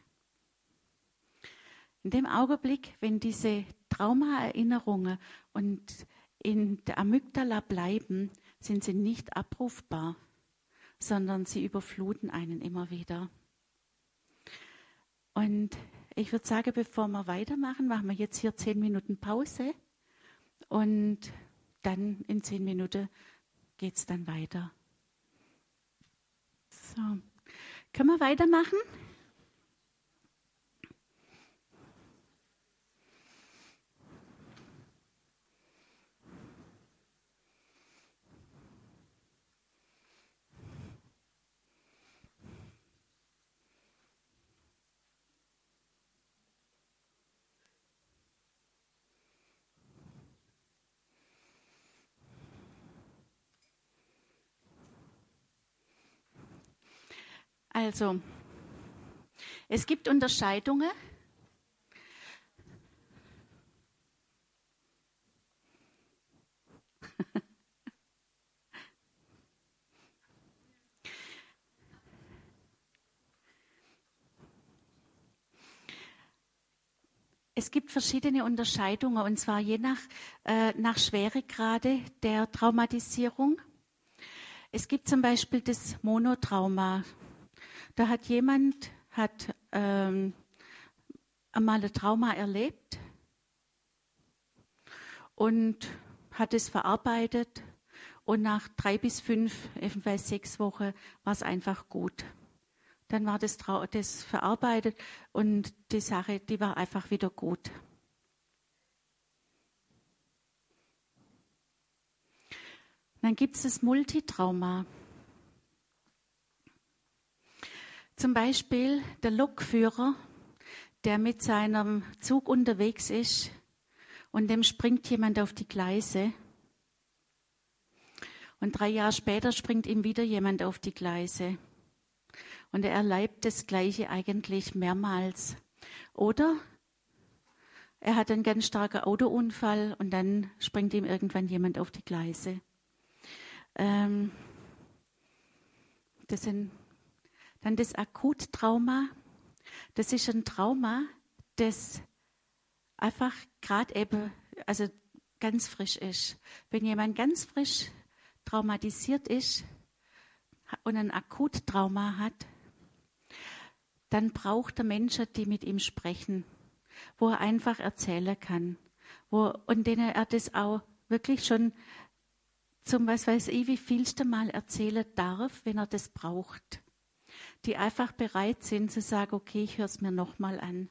Speaker 1: In dem Augenblick, wenn diese Traumaerinnerungen und in der Amygdala bleiben, sind sie nicht abrufbar, sondern sie überfluten einen immer wieder. Und ich würde sagen, bevor wir weitermachen, machen wir jetzt hier zehn Minuten Pause und dann in zehn Minuten geht es dann weiter. So, können wir weitermachen? Also, es gibt Unterscheidungen. Es gibt verschiedene Unterscheidungen und zwar je nach, äh, nach Schweregrade der Traumatisierung. Es gibt zum Beispiel das Monotrauma. Da hat jemand hat ähm, einmal ein Trauma erlebt und hat es verarbeitet und nach drei bis fünf, eventuell sechs Wochen war es einfach gut. Dann war das, das verarbeitet und die Sache, die war einfach wieder gut. Dann gibt es das Multitrauma. Zum Beispiel der Lokführer, der mit seinem Zug unterwegs ist und dem springt jemand auf die Gleise. Und drei Jahre später springt ihm wieder jemand auf die Gleise. Und er erlebt das Gleiche eigentlich mehrmals. Oder er hat einen ganz starken Autounfall und dann springt ihm irgendwann jemand auf die Gleise. Ähm, das sind dann das Akuttrauma. Das ist ein Trauma, das einfach gerade eben, also ganz frisch ist. Wenn jemand ganz frisch traumatisiert ist und ein Akuttrauma hat, dann braucht der Menschen, die mit ihm sprechen, wo er einfach erzählen kann, wo, und denen er das auch wirklich schon zum was weiß ich wie vielste Mal erzählen darf, wenn er das braucht die einfach bereit sind zu sagen, okay, ich höre es mir nochmal an.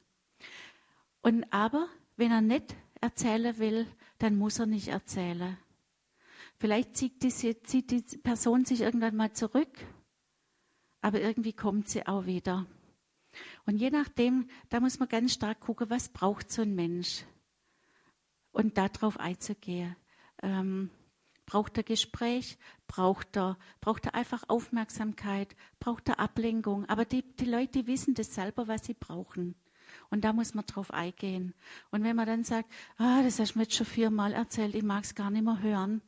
Speaker 1: Und aber, wenn er nicht erzählen will, dann muss er nicht erzählen. Vielleicht zieht, diese, zieht die Person sich irgendwann mal zurück, aber irgendwie kommt sie auch wieder. Und je nachdem, da muss man ganz stark gucken, was braucht so ein Mensch. Und darauf einzugehen. Ähm, Braucht er Gespräch? Braucht er, braucht er einfach Aufmerksamkeit? Braucht er Ablenkung? Aber die, die Leute, wissen das selber, was sie brauchen. Und da muss man drauf eingehen. Und wenn man dann sagt, ah, das hast du mir jetzt schon viermal erzählt, ich mag es gar nicht mehr hören,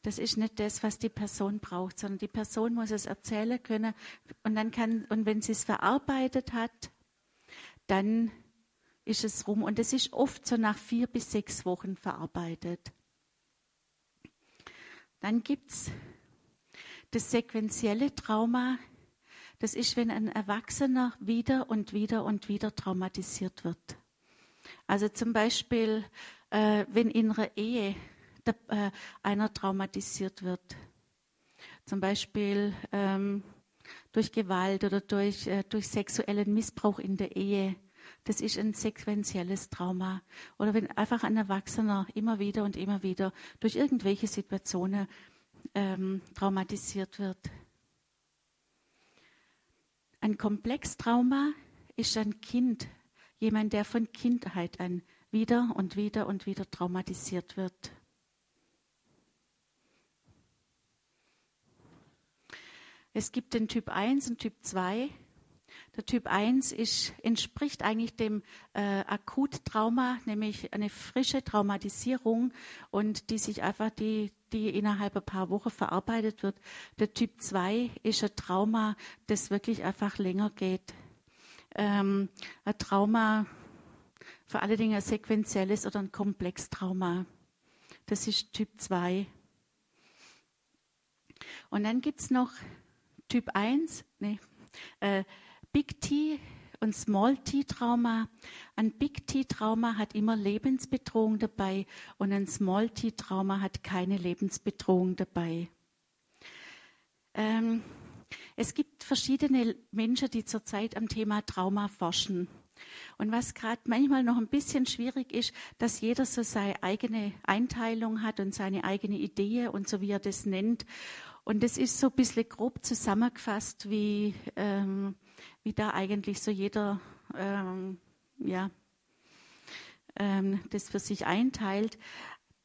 Speaker 1: das ist nicht das, was die Person braucht, sondern die Person muss es erzählen können. Und dann kann, und wenn sie es verarbeitet hat, dann ist es rum. Und es ist oft so nach vier bis sechs Wochen verarbeitet. Dann gibt es das sequentielle Trauma. Das ist, wenn ein Erwachsener wieder und wieder und wieder traumatisiert wird. Also zum Beispiel, äh, wenn in einer Ehe der, äh, einer traumatisiert wird. Zum Beispiel ähm, durch Gewalt oder durch, äh, durch sexuellen Missbrauch in der Ehe. Das ist ein sequenzielles Trauma. Oder wenn einfach ein Erwachsener immer wieder und immer wieder durch irgendwelche Situationen ähm, traumatisiert wird. Ein Komplextrauma ist ein Kind, jemand, der von Kindheit an wieder und wieder und wieder traumatisiert wird. Es gibt den Typ 1 und Typ 2. Der Typ 1 ist, entspricht eigentlich dem äh, Akuttrauma, nämlich eine frische Traumatisierung und die sich einfach die, die innerhalb ein paar Wochen verarbeitet wird. Der Typ 2 ist ein Trauma, das wirklich einfach länger geht. Ähm, ein Trauma, vor allen Dingen ein sequenzielles oder ein Komplextrauma. Das ist Typ 2. Und dann gibt es noch Typ 1, nee, äh, Big T und Small T Trauma. Ein Big T Trauma hat immer Lebensbedrohung dabei und ein Small T Trauma hat keine Lebensbedrohung dabei. Ähm, es gibt verschiedene Menschen, die zurzeit am Thema Trauma forschen. Und was gerade manchmal noch ein bisschen schwierig ist, dass jeder so seine eigene Einteilung hat und seine eigene Idee und so wie er das nennt. Und das ist so ein bisschen grob zusammengefasst, wie ähm, wie da eigentlich so jeder ähm, ja, ähm, das für sich einteilt.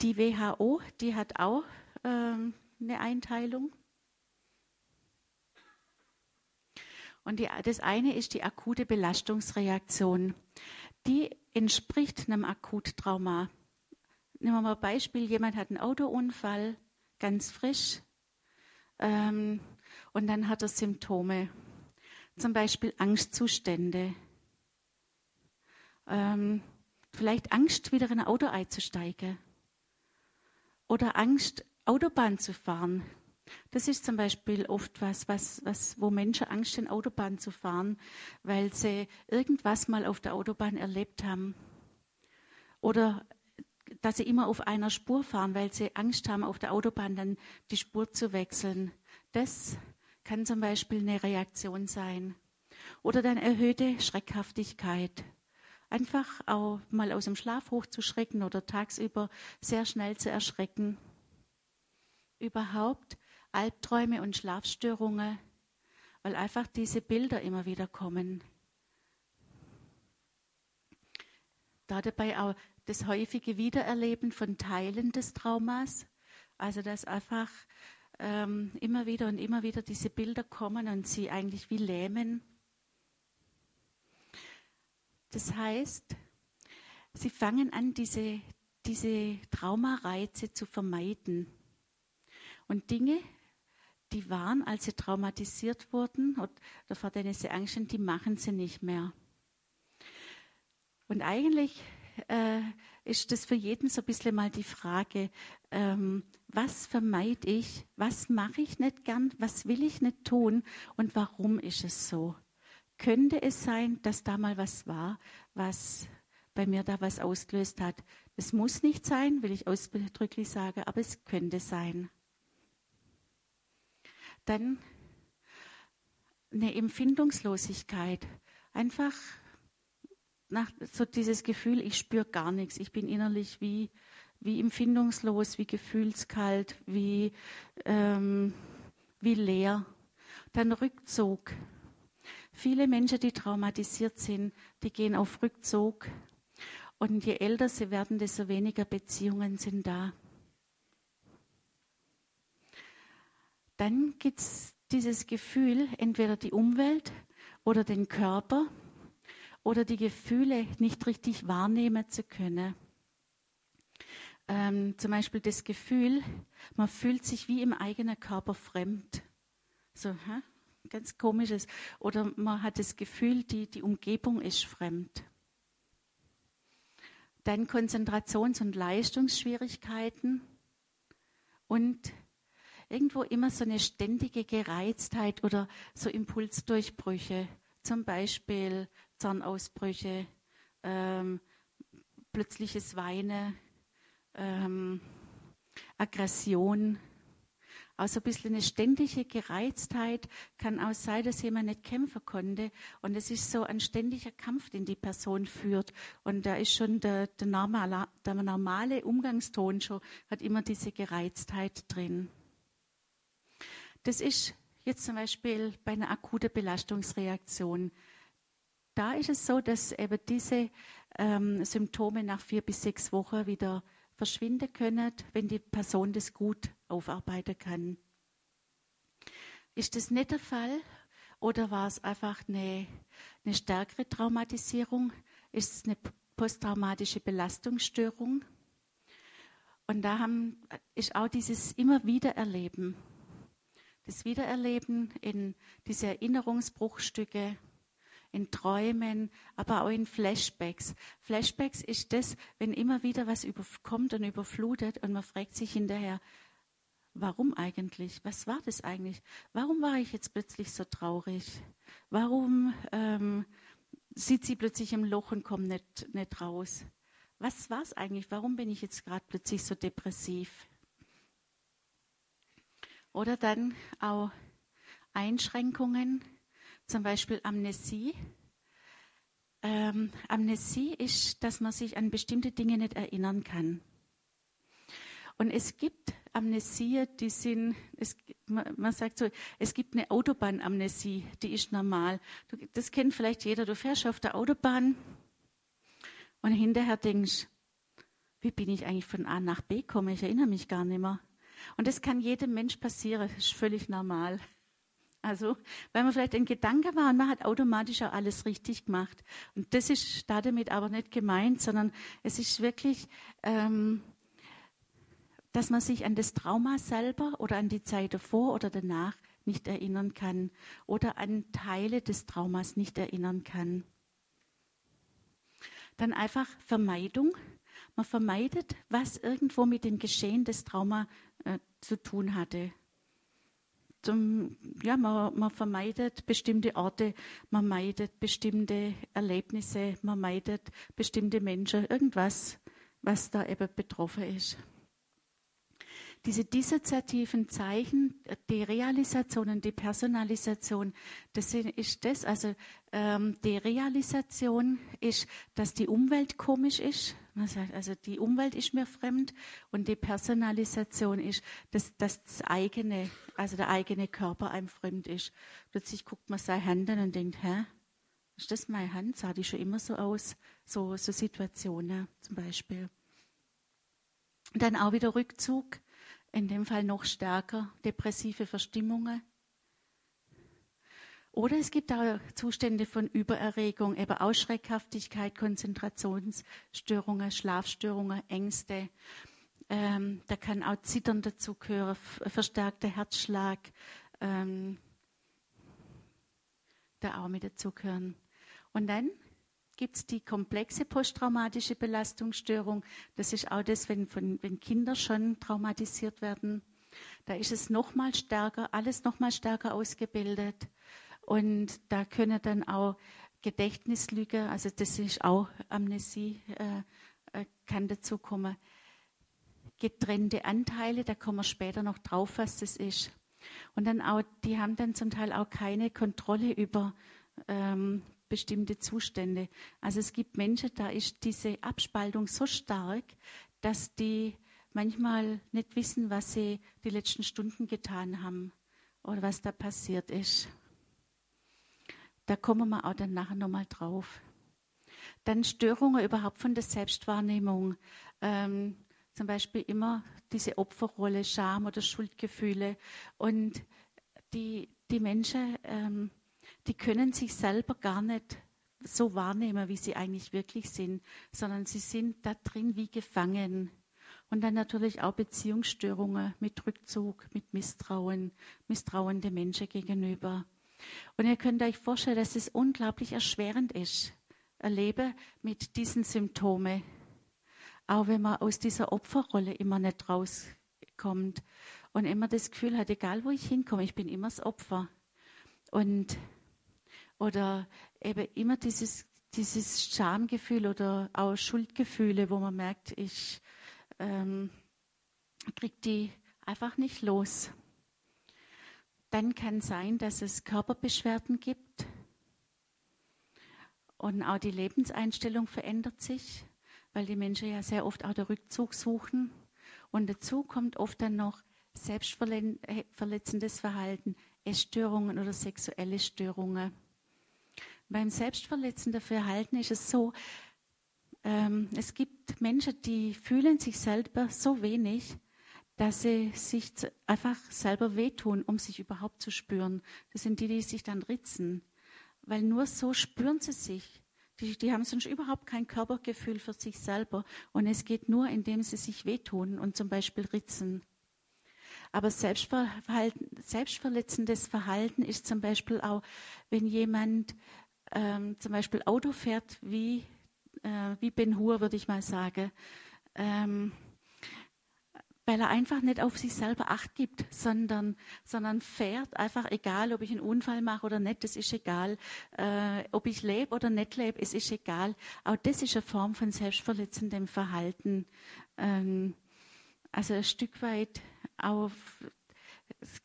Speaker 1: Die WHO, die hat auch ähm, eine Einteilung. Und die, das eine ist die akute Belastungsreaktion. Die entspricht einem Akuttrauma. Nehmen wir mal ein Beispiel, jemand hat einen Autounfall, ganz frisch, ähm, und dann hat er Symptome, zum Beispiel Angstzustände, ähm, vielleicht Angst, wieder in ein Auto einzusteigen oder Angst, Autobahn zu fahren. Das ist zum Beispiel oft was, was, was, wo Menschen Angst haben, Autobahn zu fahren, weil sie irgendwas mal auf der Autobahn erlebt haben. Oder dass sie immer auf einer Spur fahren, weil sie Angst haben, auf der Autobahn dann die Spur zu wechseln. Das kann zum Beispiel eine Reaktion sein. Oder dann erhöhte Schreckhaftigkeit. Einfach auch mal aus dem Schlaf hochzuschrecken oder tagsüber sehr schnell zu erschrecken. Überhaupt Albträume und Schlafstörungen, weil einfach diese Bilder immer wieder kommen. Da dabei auch das häufige Wiedererleben von Teilen des Traumas, also dass einfach ähm, immer wieder und immer wieder diese Bilder kommen und sie eigentlich wie lähmen. Das heißt, sie fangen an, diese, diese Traumareize zu vermeiden. Und Dinge, die waren, als sie traumatisiert wurden oder vor denen sie Angst haben, die machen sie nicht mehr. Und eigentlich äh, ist das für jeden so ein bisschen mal die Frage, ähm, was vermeide ich, was mache ich nicht gern, was will ich nicht tun und warum ist es so? Könnte es sein, dass da mal was war, was bei mir da was ausgelöst hat? Es muss nicht sein, will ich ausdrücklich sagen, aber es könnte sein. Dann eine Empfindungslosigkeit. Einfach nach so dieses Gefühl, ich spüre gar nichts. Ich bin innerlich wie, wie empfindungslos, wie gefühlskalt, wie, ähm, wie leer. Dann Rückzug. Viele Menschen, die traumatisiert sind, die gehen auf Rückzug. Und je älter sie werden, desto weniger Beziehungen sind da. dann gibt es dieses Gefühl, entweder die Umwelt oder den Körper oder die Gefühle nicht richtig wahrnehmen zu können. Ähm, zum Beispiel das Gefühl, man fühlt sich wie im eigenen Körper fremd. So, hä? ganz komisches. Oder man hat das Gefühl, die, die Umgebung ist fremd. Dann Konzentrations- und Leistungsschwierigkeiten und irgendwo immer so eine ständige Gereiztheit oder so Impulsdurchbrüche, zum Beispiel Zornausbrüche, ähm, plötzliches Weinen, ähm, Aggression. Also ein bisschen eine ständige Gereiztheit kann auch sein, dass jemand nicht kämpfen konnte. Und es ist so ein ständiger Kampf, den die Person führt. Und da ist schon der, der, normale, der normale Umgangston schon, hat immer diese Gereiztheit drin. Das ist jetzt zum Beispiel bei einer akuten Belastungsreaktion. Da ist es so, dass eben diese ähm, Symptome nach vier bis sechs Wochen wieder verschwinden können, wenn die Person das gut aufarbeiten kann. Ist das nicht der Fall oder war es einfach eine, eine stärkere Traumatisierung? Ist es eine posttraumatische Belastungsstörung? Und da haben, ist auch dieses immer wieder erleben das Wiedererleben in diese Erinnerungsbruchstücke, in Träumen, aber auch in Flashbacks. Flashbacks ist das, wenn immer wieder was kommt und überflutet und man fragt sich hinterher, warum eigentlich? Was war das eigentlich? Warum war ich jetzt plötzlich so traurig? Warum ähm, sieht sie plötzlich im Loch und kommt nicht, nicht raus? Was war es eigentlich? Warum bin ich jetzt gerade plötzlich so depressiv? Oder dann auch Einschränkungen, zum Beispiel Amnesie. Ähm, Amnesie ist, dass man sich an bestimmte Dinge nicht erinnern kann. Und es gibt Amnesie, die sind, es, man sagt so, es gibt eine Autobahnamnesie, die ist normal. Das kennt vielleicht jeder. Du fährst auf der Autobahn und hinterher denkst, wie bin ich eigentlich von A nach B gekommen? Ich erinnere mich gar nicht mehr. Und das kann jedem Mensch passieren, das ist völlig normal. Also, weil man vielleicht ein Gedanke war und man hat automatisch auch alles richtig gemacht. Und das ist damit aber nicht gemeint, sondern es ist wirklich, ähm, dass man sich an das Trauma selber oder an die Zeit davor oder danach nicht erinnern kann oder an Teile des Traumas nicht erinnern kann. Dann einfach Vermeidung. Man vermeidet, was irgendwo mit dem Geschehen des Trauma äh, zu tun hatte zum, ja, man, man vermeidet bestimmte Orte, man meidet bestimmte Erlebnisse, man meidet bestimmte Menschen, irgendwas, was da eben betroffen ist. Diese dissoziativen Zeichen, die Realisation und die Personalisation, das ist das. Also ähm, die Realisation ist, dass die Umwelt komisch ist. Man sagt, also die Umwelt ist mir fremd und die Personalisation ist, dass, dass das eigene, also der eigene Körper einem fremd ist. Plötzlich guckt man seine Hand an und denkt, hä? Ist das meine Hand? Sah die schon immer so aus? So, so Situationen zum Beispiel. Dann auch wieder Rückzug in dem Fall noch stärker depressive Verstimmungen. Oder es gibt auch Zustände von Übererregung, eben Ausschreckhaftigkeit, Konzentrationsstörungen, Schlafstörungen, Ängste. Ähm, da kann auch Zittern dazugehören, verstärkter Herzschlag, ähm, da auch mit dazugehören. Und dann gibt es die komplexe posttraumatische Belastungsstörung. Das ist auch das, wenn, wenn Kinder schon traumatisiert werden. Da ist es noch mal stärker, alles noch mal stärker ausgebildet. Und da können dann auch Gedächtnislüge, also das ist auch Amnesie, äh, äh, kann dazu kommen. Getrennte Anteile, da kommen wir später noch drauf, was das ist. Und dann auch, die haben dann zum Teil auch keine Kontrolle über ähm, bestimmte Zustände. Also es gibt Menschen, da ist diese Abspaltung so stark, dass die manchmal nicht wissen, was sie die letzten Stunden getan haben oder was da passiert ist. Da kommen wir auch dann nachher nochmal drauf. Dann Störungen überhaupt von der Selbstwahrnehmung. Ähm, zum Beispiel immer diese Opferrolle, Scham oder Schuldgefühle. Und die, die Menschen ähm, die können sich selber gar nicht so wahrnehmen, wie sie eigentlich wirklich sind, sondern sie sind da drin wie gefangen. Und dann natürlich auch Beziehungsstörungen mit Rückzug, mit Misstrauen, misstrauende Menschen gegenüber. Und ihr könnt euch vorstellen, dass es unglaublich erschwerend ist, ein mit diesen Symptomen. Auch wenn man aus dieser Opferrolle immer nicht rauskommt und immer das Gefühl hat, egal wo ich hinkomme, ich bin immer das Opfer. Und oder eben immer dieses, dieses Schamgefühl oder auch Schuldgefühle, wo man merkt, ich ähm, kriege die einfach nicht los. Dann kann sein, dass es Körperbeschwerden gibt und auch die Lebenseinstellung verändert sich, weil die Menschen ja sehr oft auch den Rückzug suchen. Und dazu kommt oft dann noch selbstverletzendes Verhalten, Essstörungen oder sexuelle Störungen. Beim selbstverletzenden Verhalten ist es so, ähm, es gibt Menschen, die fühlen sich selber so wenig, dass sie sich einfach selber wehtun, um sich überhaupt zu spüren. Das sind die, die sich dann ritzen. Weil nur so spüren sie sich. Die, die haben sonst überhaupt kein Körpergefühl für sich selber. Und es geht nur, indem sie sich wehtun und zum Beispiel ritzen. Aber selbstverletzendes Verhalten ist zum Beispiel auch, wenn jemand ähm, zum Beispiel Auto fährt wie, äh, wie Ben Hur, würde ich mal sagen. Ähm, weil er einfach nicht auf sich selber Acht gibt, sondern, sondern fährt einfach egal, ob ich einen Unfall mache oder nicht, das ist egal. Äh, ob ich lebe oder nicht lebe, es ist egal. Auch das ist eine Form von selbstverletzendem Verhalten. Ähm, also ein Stück weit auf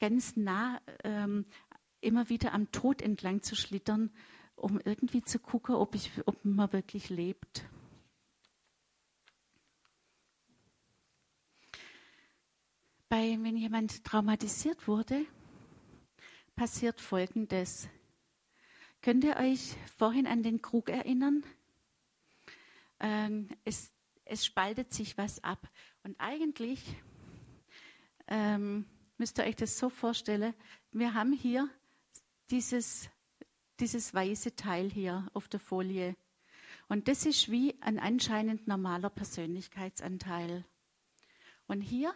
Speaker 1: ganz nah ähm, immer wieder am Tod entlang zu schlittern um irgendwie zu gucken, ob, ich, ob man wirklich lebt. Bei, wenn jemand traumatisiert wurde, passiert Folgendes. Könnt ihr euch vorhin an den Krug erinnern? Ähm, es, es, spaltet sich was ab. Und eigentlich ähm, müsst ihr euch das so vorstellen, wir haben hier dieses, dieses weiße Teil hier auf der Folie. Und das ist wie ein anscheinend normaler Persönlichkeitsanteil. Und hier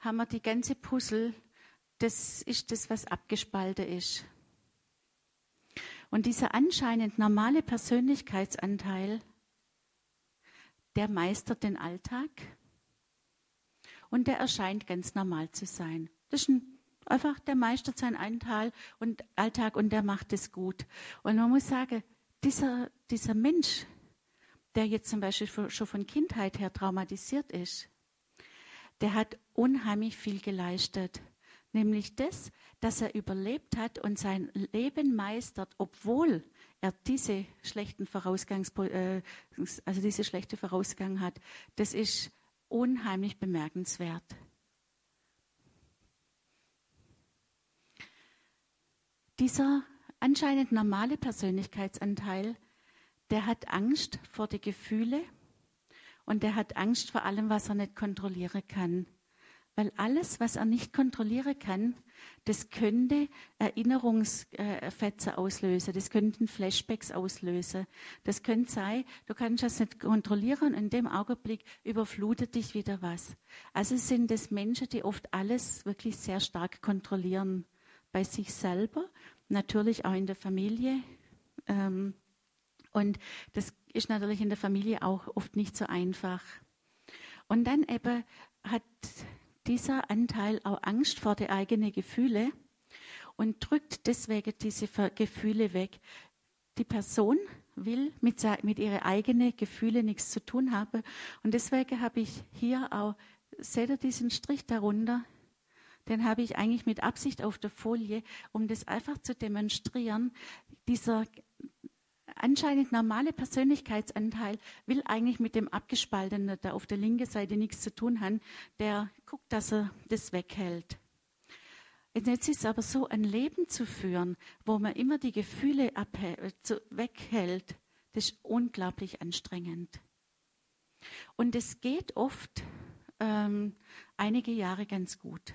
Speaker 1: haben wir die ganze Puzzle, das ist das, was abgespalten ist. Und dieser anscheinend normale Persönlichkeitsanteil, der meistert den Alltag und der erscheint ganz normal zu sein. Das ist ein, einfach, der meistert seinen Anteil und Alltag und der macht es gut. Und man muss sagen, dieser, dieser Mensch, der jetzt zum Beispiel schon von Kindheit her traumatisiert ist, der hat unheimlich viel geleistet. Nämlich das, dass er überlebt hat und sein Leben meistert, obwohl er diese schlechten Vorausgangs, äh, also diese schlechte Vorausgang hat. Das ist unheimlich bemerkenswert. Dieser anscheinend normale Persönlichkeitsanteil, der hat Angst vor den Gefühlen und der hat Angst vor allem, was er nicht kontrollieren kann. Weil alles, was er nicht kontrollieren kann, das könnte Erinnerungsfetze auslösen, das könnten Flashbacks auslösen. Das könnte sein, du kannst das nicht kontrollieren und in dem Augenblick überflutet dich wieder was. Also sind es Menschen, die oft alles wirklich sehr stark kontrollieren. Bei sich selber, natürlich auch in der Familie. Ähm, und das ist natürlich in der Familie auch oft nicht so einfach. Und dann eben hat dieser Anteil auch Angst vor den eigenen Gefühle und drückt deswegen diese Gefühle weg. Die Person will mit, mit ihren eigenen Gefühlen nichts zu tun haben. Und deswegen habe ich hier auch, seht ihr diesen Strich darunter? Den habe ich eigentlich mit Absicht auf der Folie, um das einfach zu demonstrieren. Dieser anscheinend normale Persönlichkeitsanteil will eigentlich mit dem Abgespaltenen, der auf der linken Seite nichts zu tun hat, der guckt, dass er das weghält. Jetzt ist aber so, ein Leben zu führen, wo man immer die Gefühle weghält, das ist unglaublich anstrengend. Und es geht oft ähm, einige Jahre ganz gut.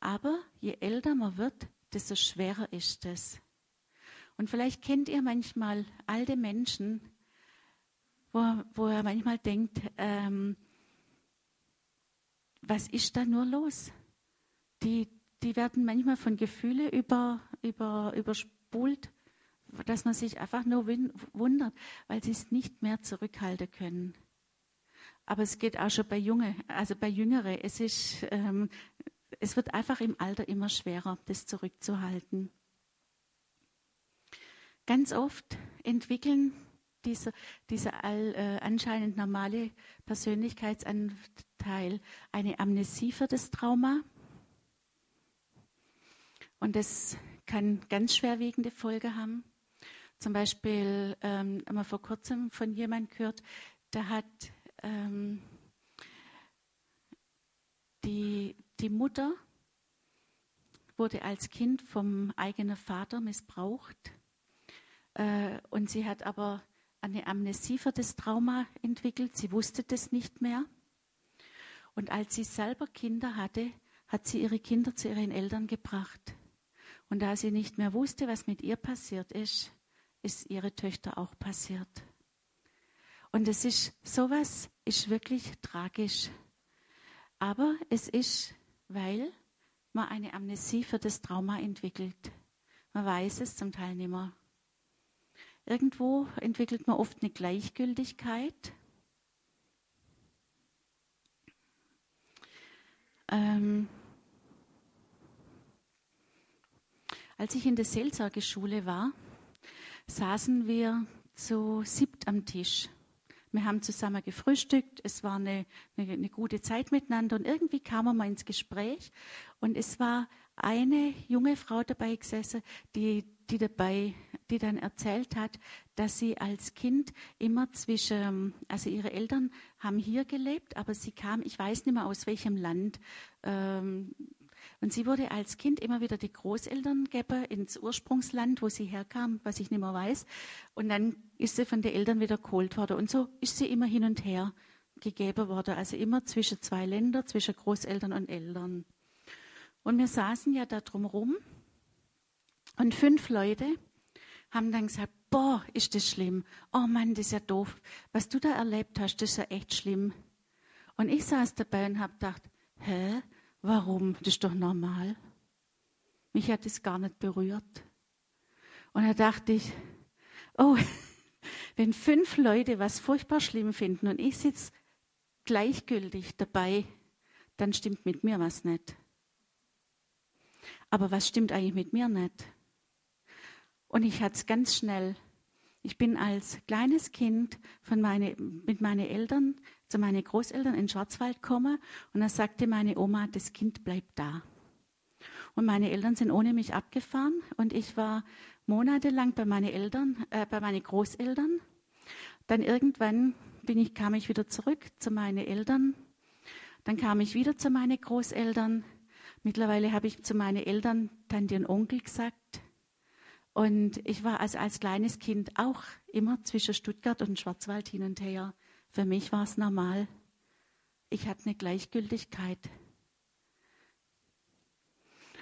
Speaker 1: Aber je älter man wird, desto schwerer ist es. Und vielleicht kennt ihr manchmal alte Menschen, wo, wo er manchmal denkt, ähm, was ist da nur los? Die, die werden manchmal von Gefühlen über, über, überspult, dass man sich einfach nur wundert, weil sie es nicht mehr zurückhalten können. Aber es geht auch schon bei Junge, also bei Jüngere. Es ist, ähm, es wird einfach im Alter immer schwerer, das zurückzuhalten. Ganz oft entwickeln dieser, dieser all, äh, anscheinend normale Persönlichkeitsanteil eine Amnesie für das Trauma. Und das kann ganz schwerwiegende Folgen haben. Zum Beispiel ähm, haben wir vor kurzem von jemandem gehört, der hat ähm, die, die Mutter wurde als Kind vom eigenen Vater missbraucht äh, und sie hat aber eine Amnesie für das Trauma entwickelt. Sie wusste das nicht mehr. Und als sie selber Kinder hatte, hat sie ihre Kinder zu ihren Eltern gebracht. Und da sie nicht mehr wusste, was mit ihr passiert ist, ist ihre Töchter auch passiert. Und es ist, sowas ist wirklich tragisch. Aber es ist, weil man eine Amnesie für das Trauma entwickelt. Man weiß es zum Teil nicht mehr. Irgendwo entwickelt man oft eine Gleichgültigkeit. Ähm, als ich in der Seelsorgeschule war, saßen wir zu siebt am Tisch. Wir haben zusammen gefrühstückt, es war eine, eine, eine, gute Zeit miteinander. Und irgendwie kamen wir ins Gespräch. Und es war eine junge Frau dabei gesessen, die, die dabei, die dann erzählt hat, dass sie als Kind immer zwischen, also ihre Eltern haben hier gelebt, aber sie kam, ich weiß nicht mehr aus welchem Land, ähm, und sie wurde als Kind immer wieder die Großeltern geben ins Ursprungsland, wo sie herkam, was ich nicht mehr weiß. Und dann ist sie von den Eltern wieder geholt worden. Und so ist sie immer hin und her gegeben worden. Also immer zwischen zwei Ländern, zwischen Großeltern und Eltern. Und wir saßen ja da drumherum Und fünf Leute haben dann gesagt, boah, ist das schlimm. Oh Mann, das ist ja doof. Was du da erlebt hast, das ist ja echt schlimm. Und ich saß dabei und habe gedacht, hä, warum? Das ist doch normal. Mich hat es gar nicht berührt. Und da dachte ich, oh, wenn fünf Leute was furchtbar schlimm finden und ich sitze gleichgültig dabei, dann stimmt mit mir was nicht. Aber was stimmt eigentlich mit mir nicht? Und ich hatte es ganz schnell. Ich bin als kleines Kind von meine, mit meinen Eltern zu meinen Großeltern in Schwarzwald gekommen und da sagte meine Oma, das Kind bleibt da. Und meine Eltern sind ohne mich abgefahren und ich war monatelang bei meinen Eltern, äh, bei meinen Großeltern. Dann irgendwann bin ich, kam ich wieder zurück zu meinen Eltern. Dann kam ich wieder zu meinen Großeltern. Mittlerweile habe ich zu meinen Eltern Tante und Onkel gesagt. Und ich war also als kleines Kind auch immer zwischen Stuttgart und Schwarzwald hin und her. Für mich war es normal. Ich hatte eine Gleichgültigkeit.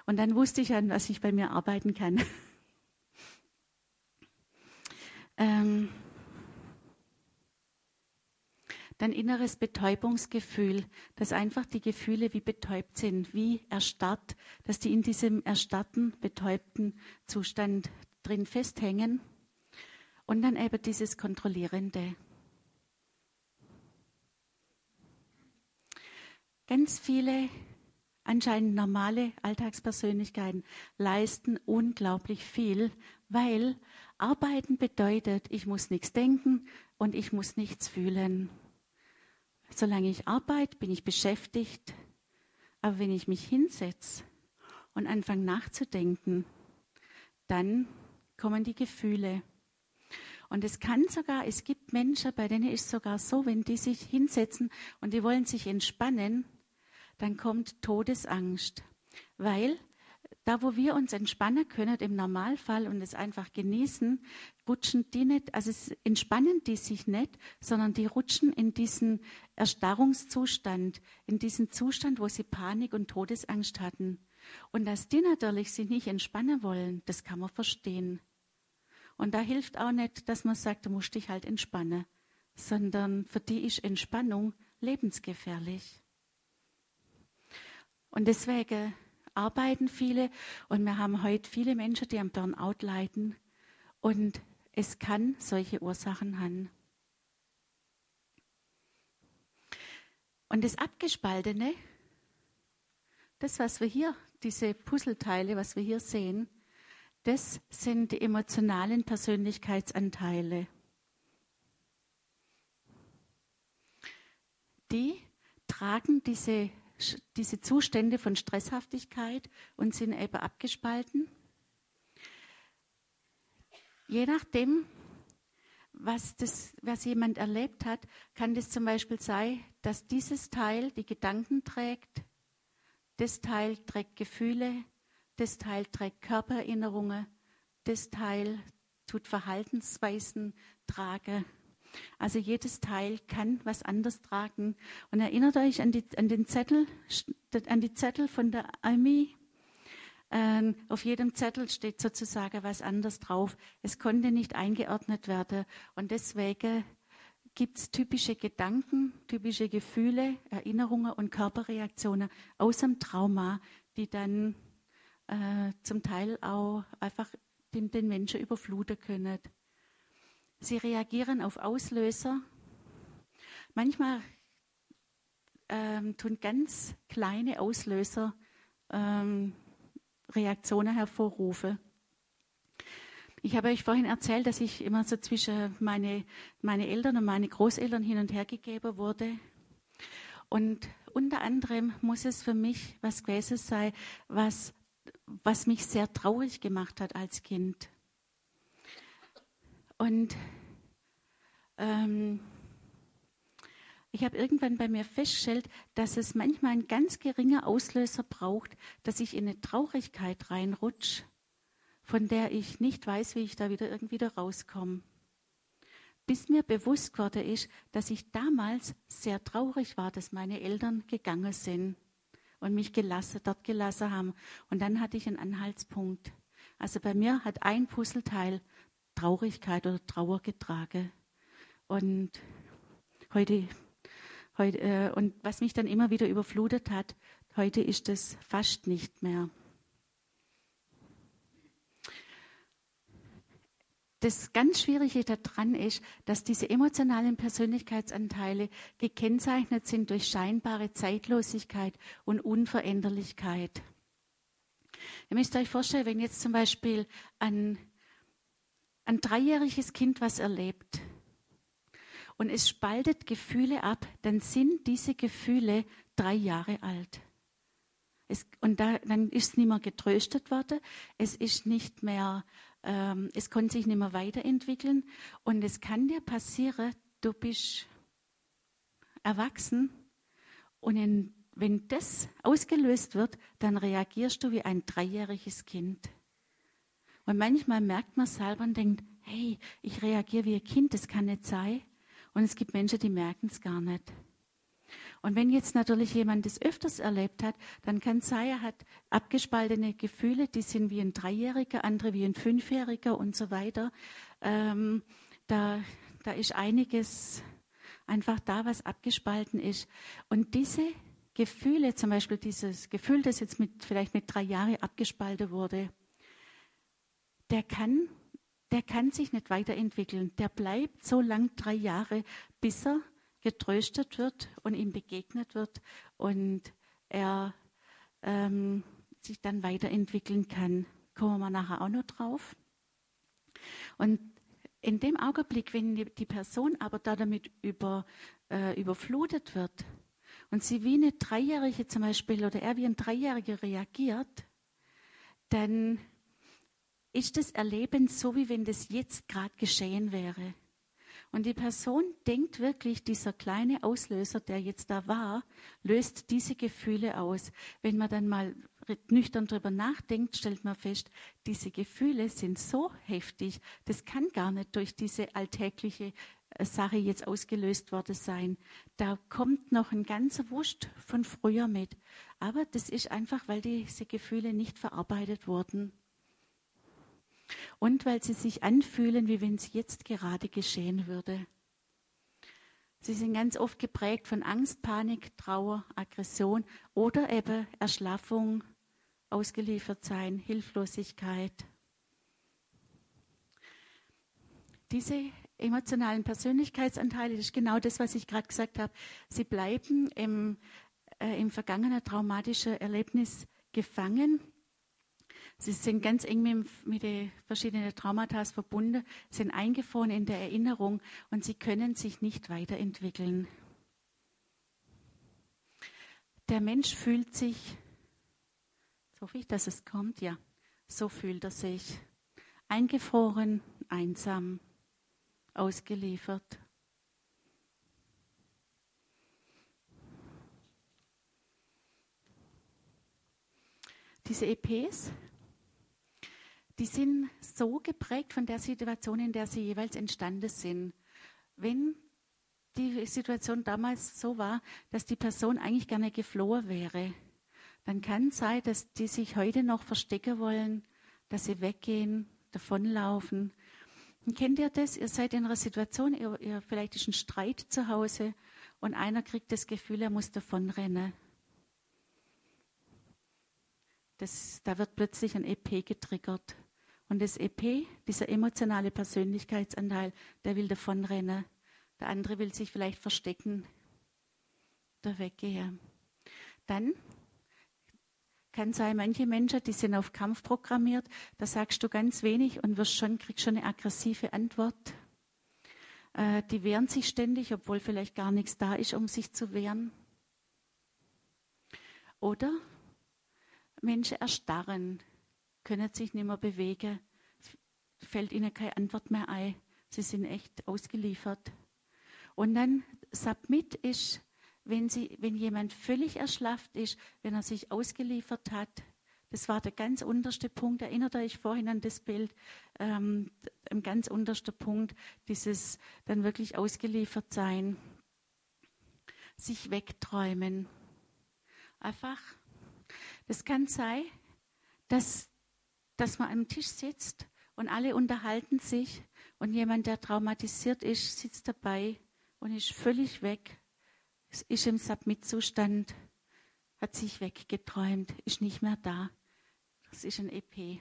Speaker 1: Und dann wusste ich, an was ich bei mir arbeiten kann. ähm, dann inneres Betäubungsgefühl, dass einfach die Gefühle wie betäubt sind, wie erstarrt, dass die in diesem erstarrten, betäubten Zustand drin festhängen. Und dann eben dieses Kontrollierende. Ganz viele anscheinend normale Alltagspersönlichkeiten leisten unglaublich viel, weil Arbeiten bedeutet, ich muss nichts denken und ich muss nichts fühlen. Solange ich arbeite, bin ich beschäftigt. Aber wenn ich mich hinsetze und anfange nachzudenken, dann kommen die Gefühle. Und es kann sogar, es gibt Menschen, bei denen ist es sogar so, wenn die sich hinsetzen und die wollen sich entspannen, dann kommt Todesangst. Weil da, wo wir uns entspannen können im Normalfall und es einfach genießen, rutschen die nicht, also entspannen die sich nicht, sondern die rutschen in diesen Erstarrungszustand, in diesen Zustand, wo sie Panik und Todesangst hatten. Und dass die natürlich sich nicht entspannen wollen, das kann man verstehen. Und da hilft auch nicht, dass man sagt, du musst dich halt entspannen, sondern für die ist Entspannung lebensgefährlich. Und deswegen arbeiten viele und wir haben heute viele Menschen, die am Burnout leiden und es kann solche Ursachen haben. Und das Abgespaltene, das, was wir hier, diese Puzzleteile, was wir hier sehen, das sind die emotionalen Persönlichkeitsanteile. Die tragen diese diese Zustände von Stresshaftigkeit und sind eben abgespalten. Je nachdem, was, das, was jemand erlebt hat, kann das zum Beispiel sein, dass dieses Teil die Gedanken trägt, das Teil trägt Gefühle, das Teil trägt Körpererinnerungen, das Teil tut Verhaltensweisen tragen also jedes Teil kann was anderes tragen. Und erinnert euch an, die, an den Zettel, an die Zettel von der Armee. Ähm, auf jedem Zettel steht sozusagen was anderes drauf. Es konnte nicht eingeordnet werden. Und deswegen gibt es typische Gedanken, typische Gefühle, Erinnerungen und Körperreaktionen aus dem Trauma, die dann äh, zum Teil auch einfach den, den Menschen überfluten können. Sie reagieren auf Auslöser. Manchmal ähm, tun ganz kleine Auslöser ähm, Reaktionen hervorrufen. Ich habe euch vorhin erzählt, dass ich immer so zwischen meine, meine Eltern und meine Großeltern hin und her gegeben wurde. Und unter anderem muss es für mich was gewesen sein, was, was mich sehr traurig gemacht hat als Kind. Und ähm, ich habe irgendwann bei mir festgestellt, dass es manchmal ein ganz geringer Auslöser braucht, dass ich in eine Traurigkeit reinrutsche, von der ich nicht weiß, wie ich da wieder irgendwie da rauskomme. Bis mir bewusst geworden ist, dass ich damals sehr traurig war, dass meine Eltern gegangen sind und mich gelassen, dort gelassen haben. Und dann hatte ich einen Anhaltspunkt. Also bei mir hat ein Puzzleteil Traurigkeit oder Trauer getragen. Und heute, heute äh, und was mich dann immer wieder überflutet hat, heute ist es fast nicht mehr. Das ganz Schwierige daran ist, dass diese emotionalen Persönlichkeitsanteile gekennzeichnet sind durch scheinbare Zeitlosigkeit und Unveränderlichkeit. Ihr müsst euch vorstellen, wenn jetzt zum Beispiel ein, ein dreijähriges Kind was erlebt und es spaltet Gefühle ab, dann sind diese Gefühle drei Jahre alt. Es, und da, dann ist es nicht mehr getröstet worden, es ist nicht mehr, ähm, es konnte sich nicht mehr weiterentwickeln und es kann dir passieren, du bist erwachsen und in wenn das ausgelöst wird, dann reagierst du wie ein dreijähriges Kind. Und manchmal merkt man selber und denkt, hey, ich reagiere wie ein Kind, das kann nicht sein. Und es gibt Menschen, die merken es gar nicht. Und wenn jetzt natürlich jemand das öfters erlebt hat, dann kann es sein, er hat abgespaltene Gefühle, die sind wie ein Dreijähriger, andere wie ein Fünfjähriger und so weiter. Ähm, da, da ist einiges einfach da, was abgespalten ist. Und diese Gefühle, zum Beispiel dieses Gefühl, das jetzt mit, vielleicht mit drei Jahren abgespalten wurde, der kann, der kann sich nicht weiterentwickeln. Der bleibt so lang drei Jahre, bis er getröstet wird und ihm begegnet wird und er ähm, sich dann weiterentwickeln kann. Kommen wir nachher auch noch drauf. Und in dem Augenblick, wenn die Person aber da damit über, äh, überflutet wird, und sie wie eine Dreijährige zum Beispiel oder er wie ein Dreijähriger reagiert, dann ist das Erleben so, wie wenn das jetzt gerade geschehen wäre. Und die Person denkt wirklich, dieser kleine Auslöser, der jetzt da war, löst diese Gefühle aus. Wenn man dann mal nüchtern darüber nachdenkt, stellt man fest, diese Gefühle sind so heftig, das kann gar nicht durch diese alltägliche Sache jetzt ausgelöst worden sein. Da kommt noch ein ganzer Wust von früher mit. Aber das ist einfach, weil diese Gefühle nicht verarbeitet wurden. Und weil sie sich anfühlen, wie wenn es jetzt gerade geschehen würde. Sie sind ganz oft geprägt von Angst, Panik, Trauer, Aggression oder eben Erschlaffung, ausgeliefert sein, Hilflosigkeit. Diese emotionalen Persönlichkeitsanteile, das ist genau das, was ich gerade gesagt habe. Sie bleiben im, äh, im vergangenen traumatischen Erlebnis gefangen. Sie sind ganz eng mit, mit den verschiedenen Traumata verbunden, sind eingefroren in der Erinnerung und sie können sich nicht weiterentwickeln. Der Mensch fühlt sich, so hoffe ich, dass es kommt, ja, so fühlt er sich. Eingefroren, einsam, ausgeliefert. Diese EPs, die sind so geprägt von der Situation, in der sie jeweils entstanden sind. Wenn die Situation damals so war, dass die Person eigentlich gerne geflohen wäre, dann kann es sein, dass die sich heute noch verstecken wollen, dass sie weggehen, davonlaufen, und kennt ihr das? Ihr seid in einer Situation, ihr, ihr, vielleicht ist ein Streit zu Hause und einer kriegt das Gefühl, er muss davonrennen. Das, da wird plötzlich ein EP getriggert. Und das EP, dieser emotionale Persönlichkeitsanteil, der will davonrennen. Der andere will sich vielleicht verstecken oder weggehen. Dann kann sein, manche Menschen, die sind auf Kampf programmiert, da sagst du ganz wenig und wirst schon, kriegst schon eine aggressive Antwort. Äh, die wehren sich ständig, obwohl vielleicht gar nichts da ist, um sich zu wehren. Oder Menschen erstarren, können sich nicht mehr bewegen, fällt ihnen keine Antwort mehr ein. Sie sind echt ausgeliefert. Und dann Submit ist wenn, sie, wenn jemand völlig erschlafft ist, wenn er sich ausgeliefert hat. Das war der ganz unterste Punkt. Erinnert euch vorhin an das Bild, ähm, ein ganz unterster Punkt, dieses dann wirklich ausgeliefert sein, sich wegträumen. Einfach, das kann sein, dass dass man am Tisch sitzt und alle unterhalten sich und jemand, der traumatisiert ist, sitzt dabei und ist völlig weg, ist im Submit-Zustand, hat sich weggeträumt, ist nicht mehr da. Das ist ein EP.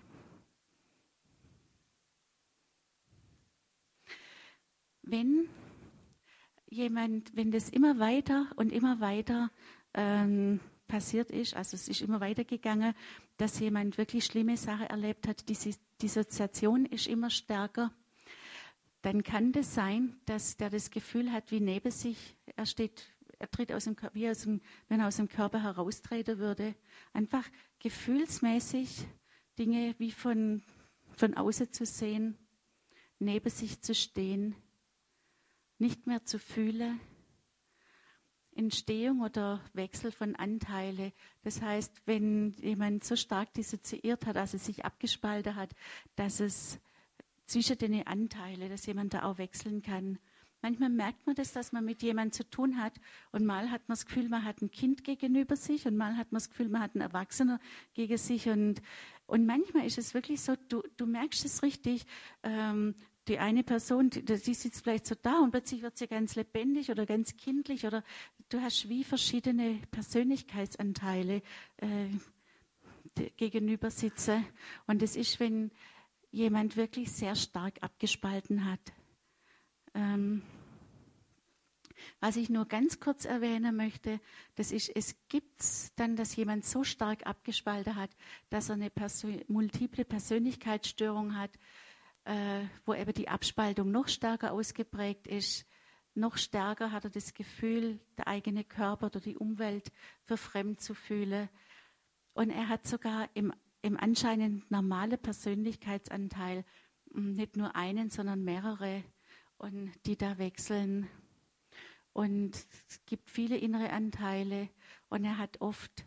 Speaker 1: Wenn jemand, wenn das immer weiter und immer weiter ähm, passiert ist, also es ist immer weitergegangen, dass jemand wirklich schlimme Sachen erlebt hat, die Dissoziation ist immer stärker, dann kann das sein, dass der das Gefühl hat, wie neben sich, er steht, er tritt aus dem, wie aus dem, wenn er aus dem Körper heraustreten würde, einfach gefühlsmäßig Dinge wie von, von außen zu sehen, neben sich zu stehen, nicht mehr zu fühlen, Entstehung oder Wechsel von Anteile. Das heißt, wenn jemand so stark dissoziiert hat, also sich abgespalten hat, dass es zwischen den Anteilen, dass jemand da auch wechseln kann. Manchmal merkt man das, dass man mit jemandem zu tun hat und mal hat man das Gefühl, man hat ein Kind gegenüber sich und mal hat man das Gefühl, man hat einen Erwachsener gegen sich und, und manchmal ist es wirklich so, du, du merkst es richtig, ähm, die eine Person, die, die sitzt vielleicht so da und plötzlich wird sie ganz lebendig oder ganz kindlich oder du hast wie verschiedene Persönlichkeitsanteile äh, gegenüber sitze. Und das ist, wenn jemand wirklich sehr stark abgespalten hat. Ähm, was ich nur ganz kurz erwähnen möchte, das ist, es gibt dann, dass jemand so stark abgespalten hat, dass er eine Persön multiple Persönlichkeitsstörung hat, äh, wo eben die Abspaltung noch stärker ausgeprägt ist. Noch stärker hat er das Gefühl, der eigene Körper oder die Umwelt für fremd zu fühlen. Und er hat sogar im, im anscheinend normalen Persönlichkeitsanteil hm, nicht nur einen, sondern mehrere und die da wechseln. Und es gibt viele innere Anteile und er hat oft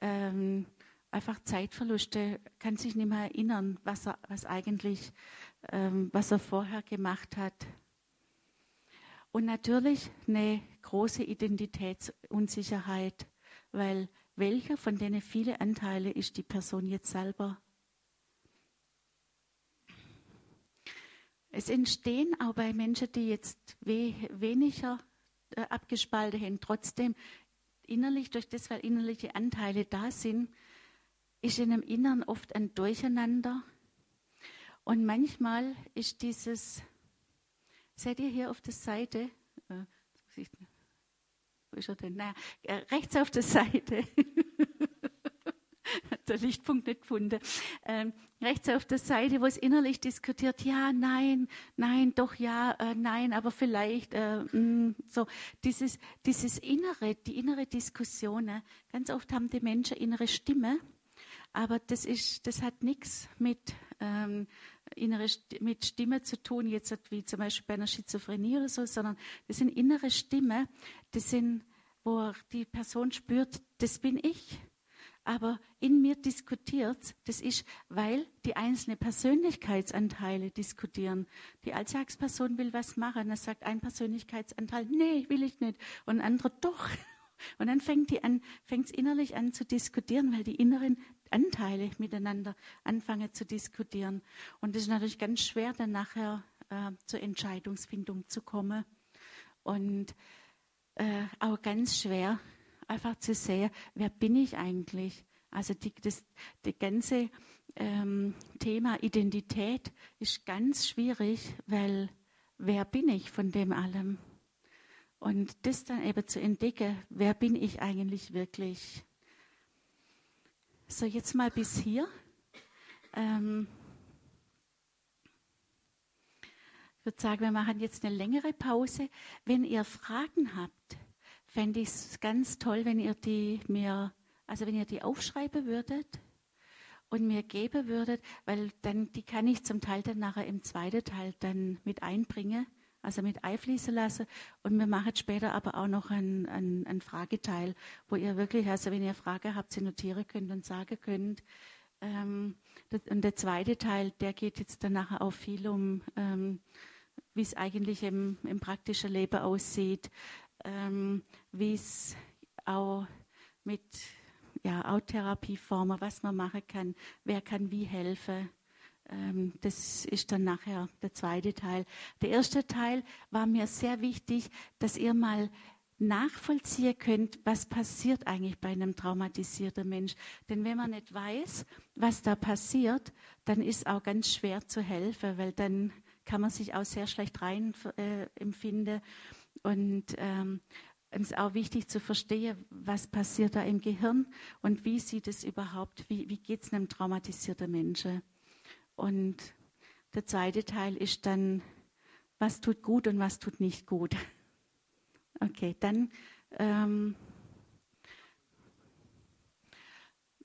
Speaker 1: ähm, einfach Zeitverluste, kann sich nicht mehr erinnern, was er was eigentlich ähm, was er vorher gemacht hat. Und natürlich eine große Identitätsunsicherheit, weil welcher von denen viele Anteile ist die Person jetzt selber? Es entstehen auch bei Menschen, die jetzt we weniger äh, abgespalten haben, trotzdem innerlich, durch das, weil innerliche Anteile da sind, ist in dem Innern oft ein Durcheinander und manchmal ist dieses, seht ihr hier auf der Seite, äh, wo ist er denn? Naja, äh, rechts auf der Seite, der Lichtpunkt nicht gefunden, ähm, rechts auf der Seite, wo es innerlich diskutiert, ja, nein, nein, doch ja, äh, nein, aber vielleicht, äh, mh, mm, so, dieses, dieses innere, die innere Diskussion, ne? ganz oft haben die Menschen innere Stimme, aber das ist, das hat nichts mit ähm, innere mit Stimme zu tun, jetzt wie zum Beispiel bei einer Schizophrenie oder so, sondern das sind innere Stimme, das sind, wo die Person spürt, das bin ich. Aber in mir diskutiert, das ist, weil die einzelnen Persönlichkeitsanteile diskutieren. Die Alltagsperson will was machen, dann sagt ein Persönlichkeitsanteil, nee, will ich nicht. Und ein anderer, doch. Und dann fängt es innerlich an zu diskutieren, weil die inneren Anteile miteinander anfangen zu diskutieren. Und es ist natürlich ganz schwer, dann nachher äh, zur Entscheidungsfindung zu kommen. Und äh, auch ganz schwer, einfach zu sehen, wer bin ich eigentlich? Also die, das die ganze ähm, Thema Identität ist ganz schwierig, weil wer bin ich von dem allem? Und das dann eben zu entdecken, wer bin ich eigentlich wirklich? So, jetzt mal bis hier. Ähm ich würde sagen, wir machen jetzt eine längere Pause. Wenn ihr Fragen habt, fände ich es ganz toll, wenn ihr die mir, also wenn ihr die aufschreiben würdet und mir geben würdet, weil dann die kann ich zum Teil dann nachher im zweiten Teil dann mit einbringen also mit einfließen lassen. Und wir machen später aber auch noch einen, einen, einen Frageteil, wo ihr wirklich, also wenn ihr Frage habt, sie notieren könnt und sagen könnt. Ähm, und der zweite Teil, der geht jetzt dann nachher auch viel um, ähm, wie es eigentlich im, im praktischen Leben aussieht, ähm, wie es auch mit ja, auch Therapieformen, was man machen kann, wer kann wie helfen. Ähm, das ist dann nachher der zweite Teil. Der erste Teil war mir sehr wichtig, dass ihr mal nachvollziehen könnt, was passiert eigentlich bei einem traumatisierten Mensch. Denn wenn man nicht weiß, was da passiert, dann ist auch ganz schwer zu helfen, weil dann kann man sich auch sehr schlecht rein äh, empfinden. Und ähm, es ist auch wichtig zu verstehen, was passiert da im Gehirn und wie sieht es überhaupt, wie, wie geht es einem traumatisierten Menschen. Und der zweite Teil ist dann, was tut gut und was tut nicht gut. Okay, dann ähm,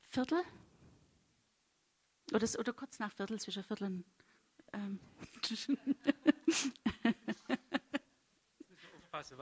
Speaker 1: Viertel? Oder, oder kurz nach Viertel, zwischen Viertel und. Ähm.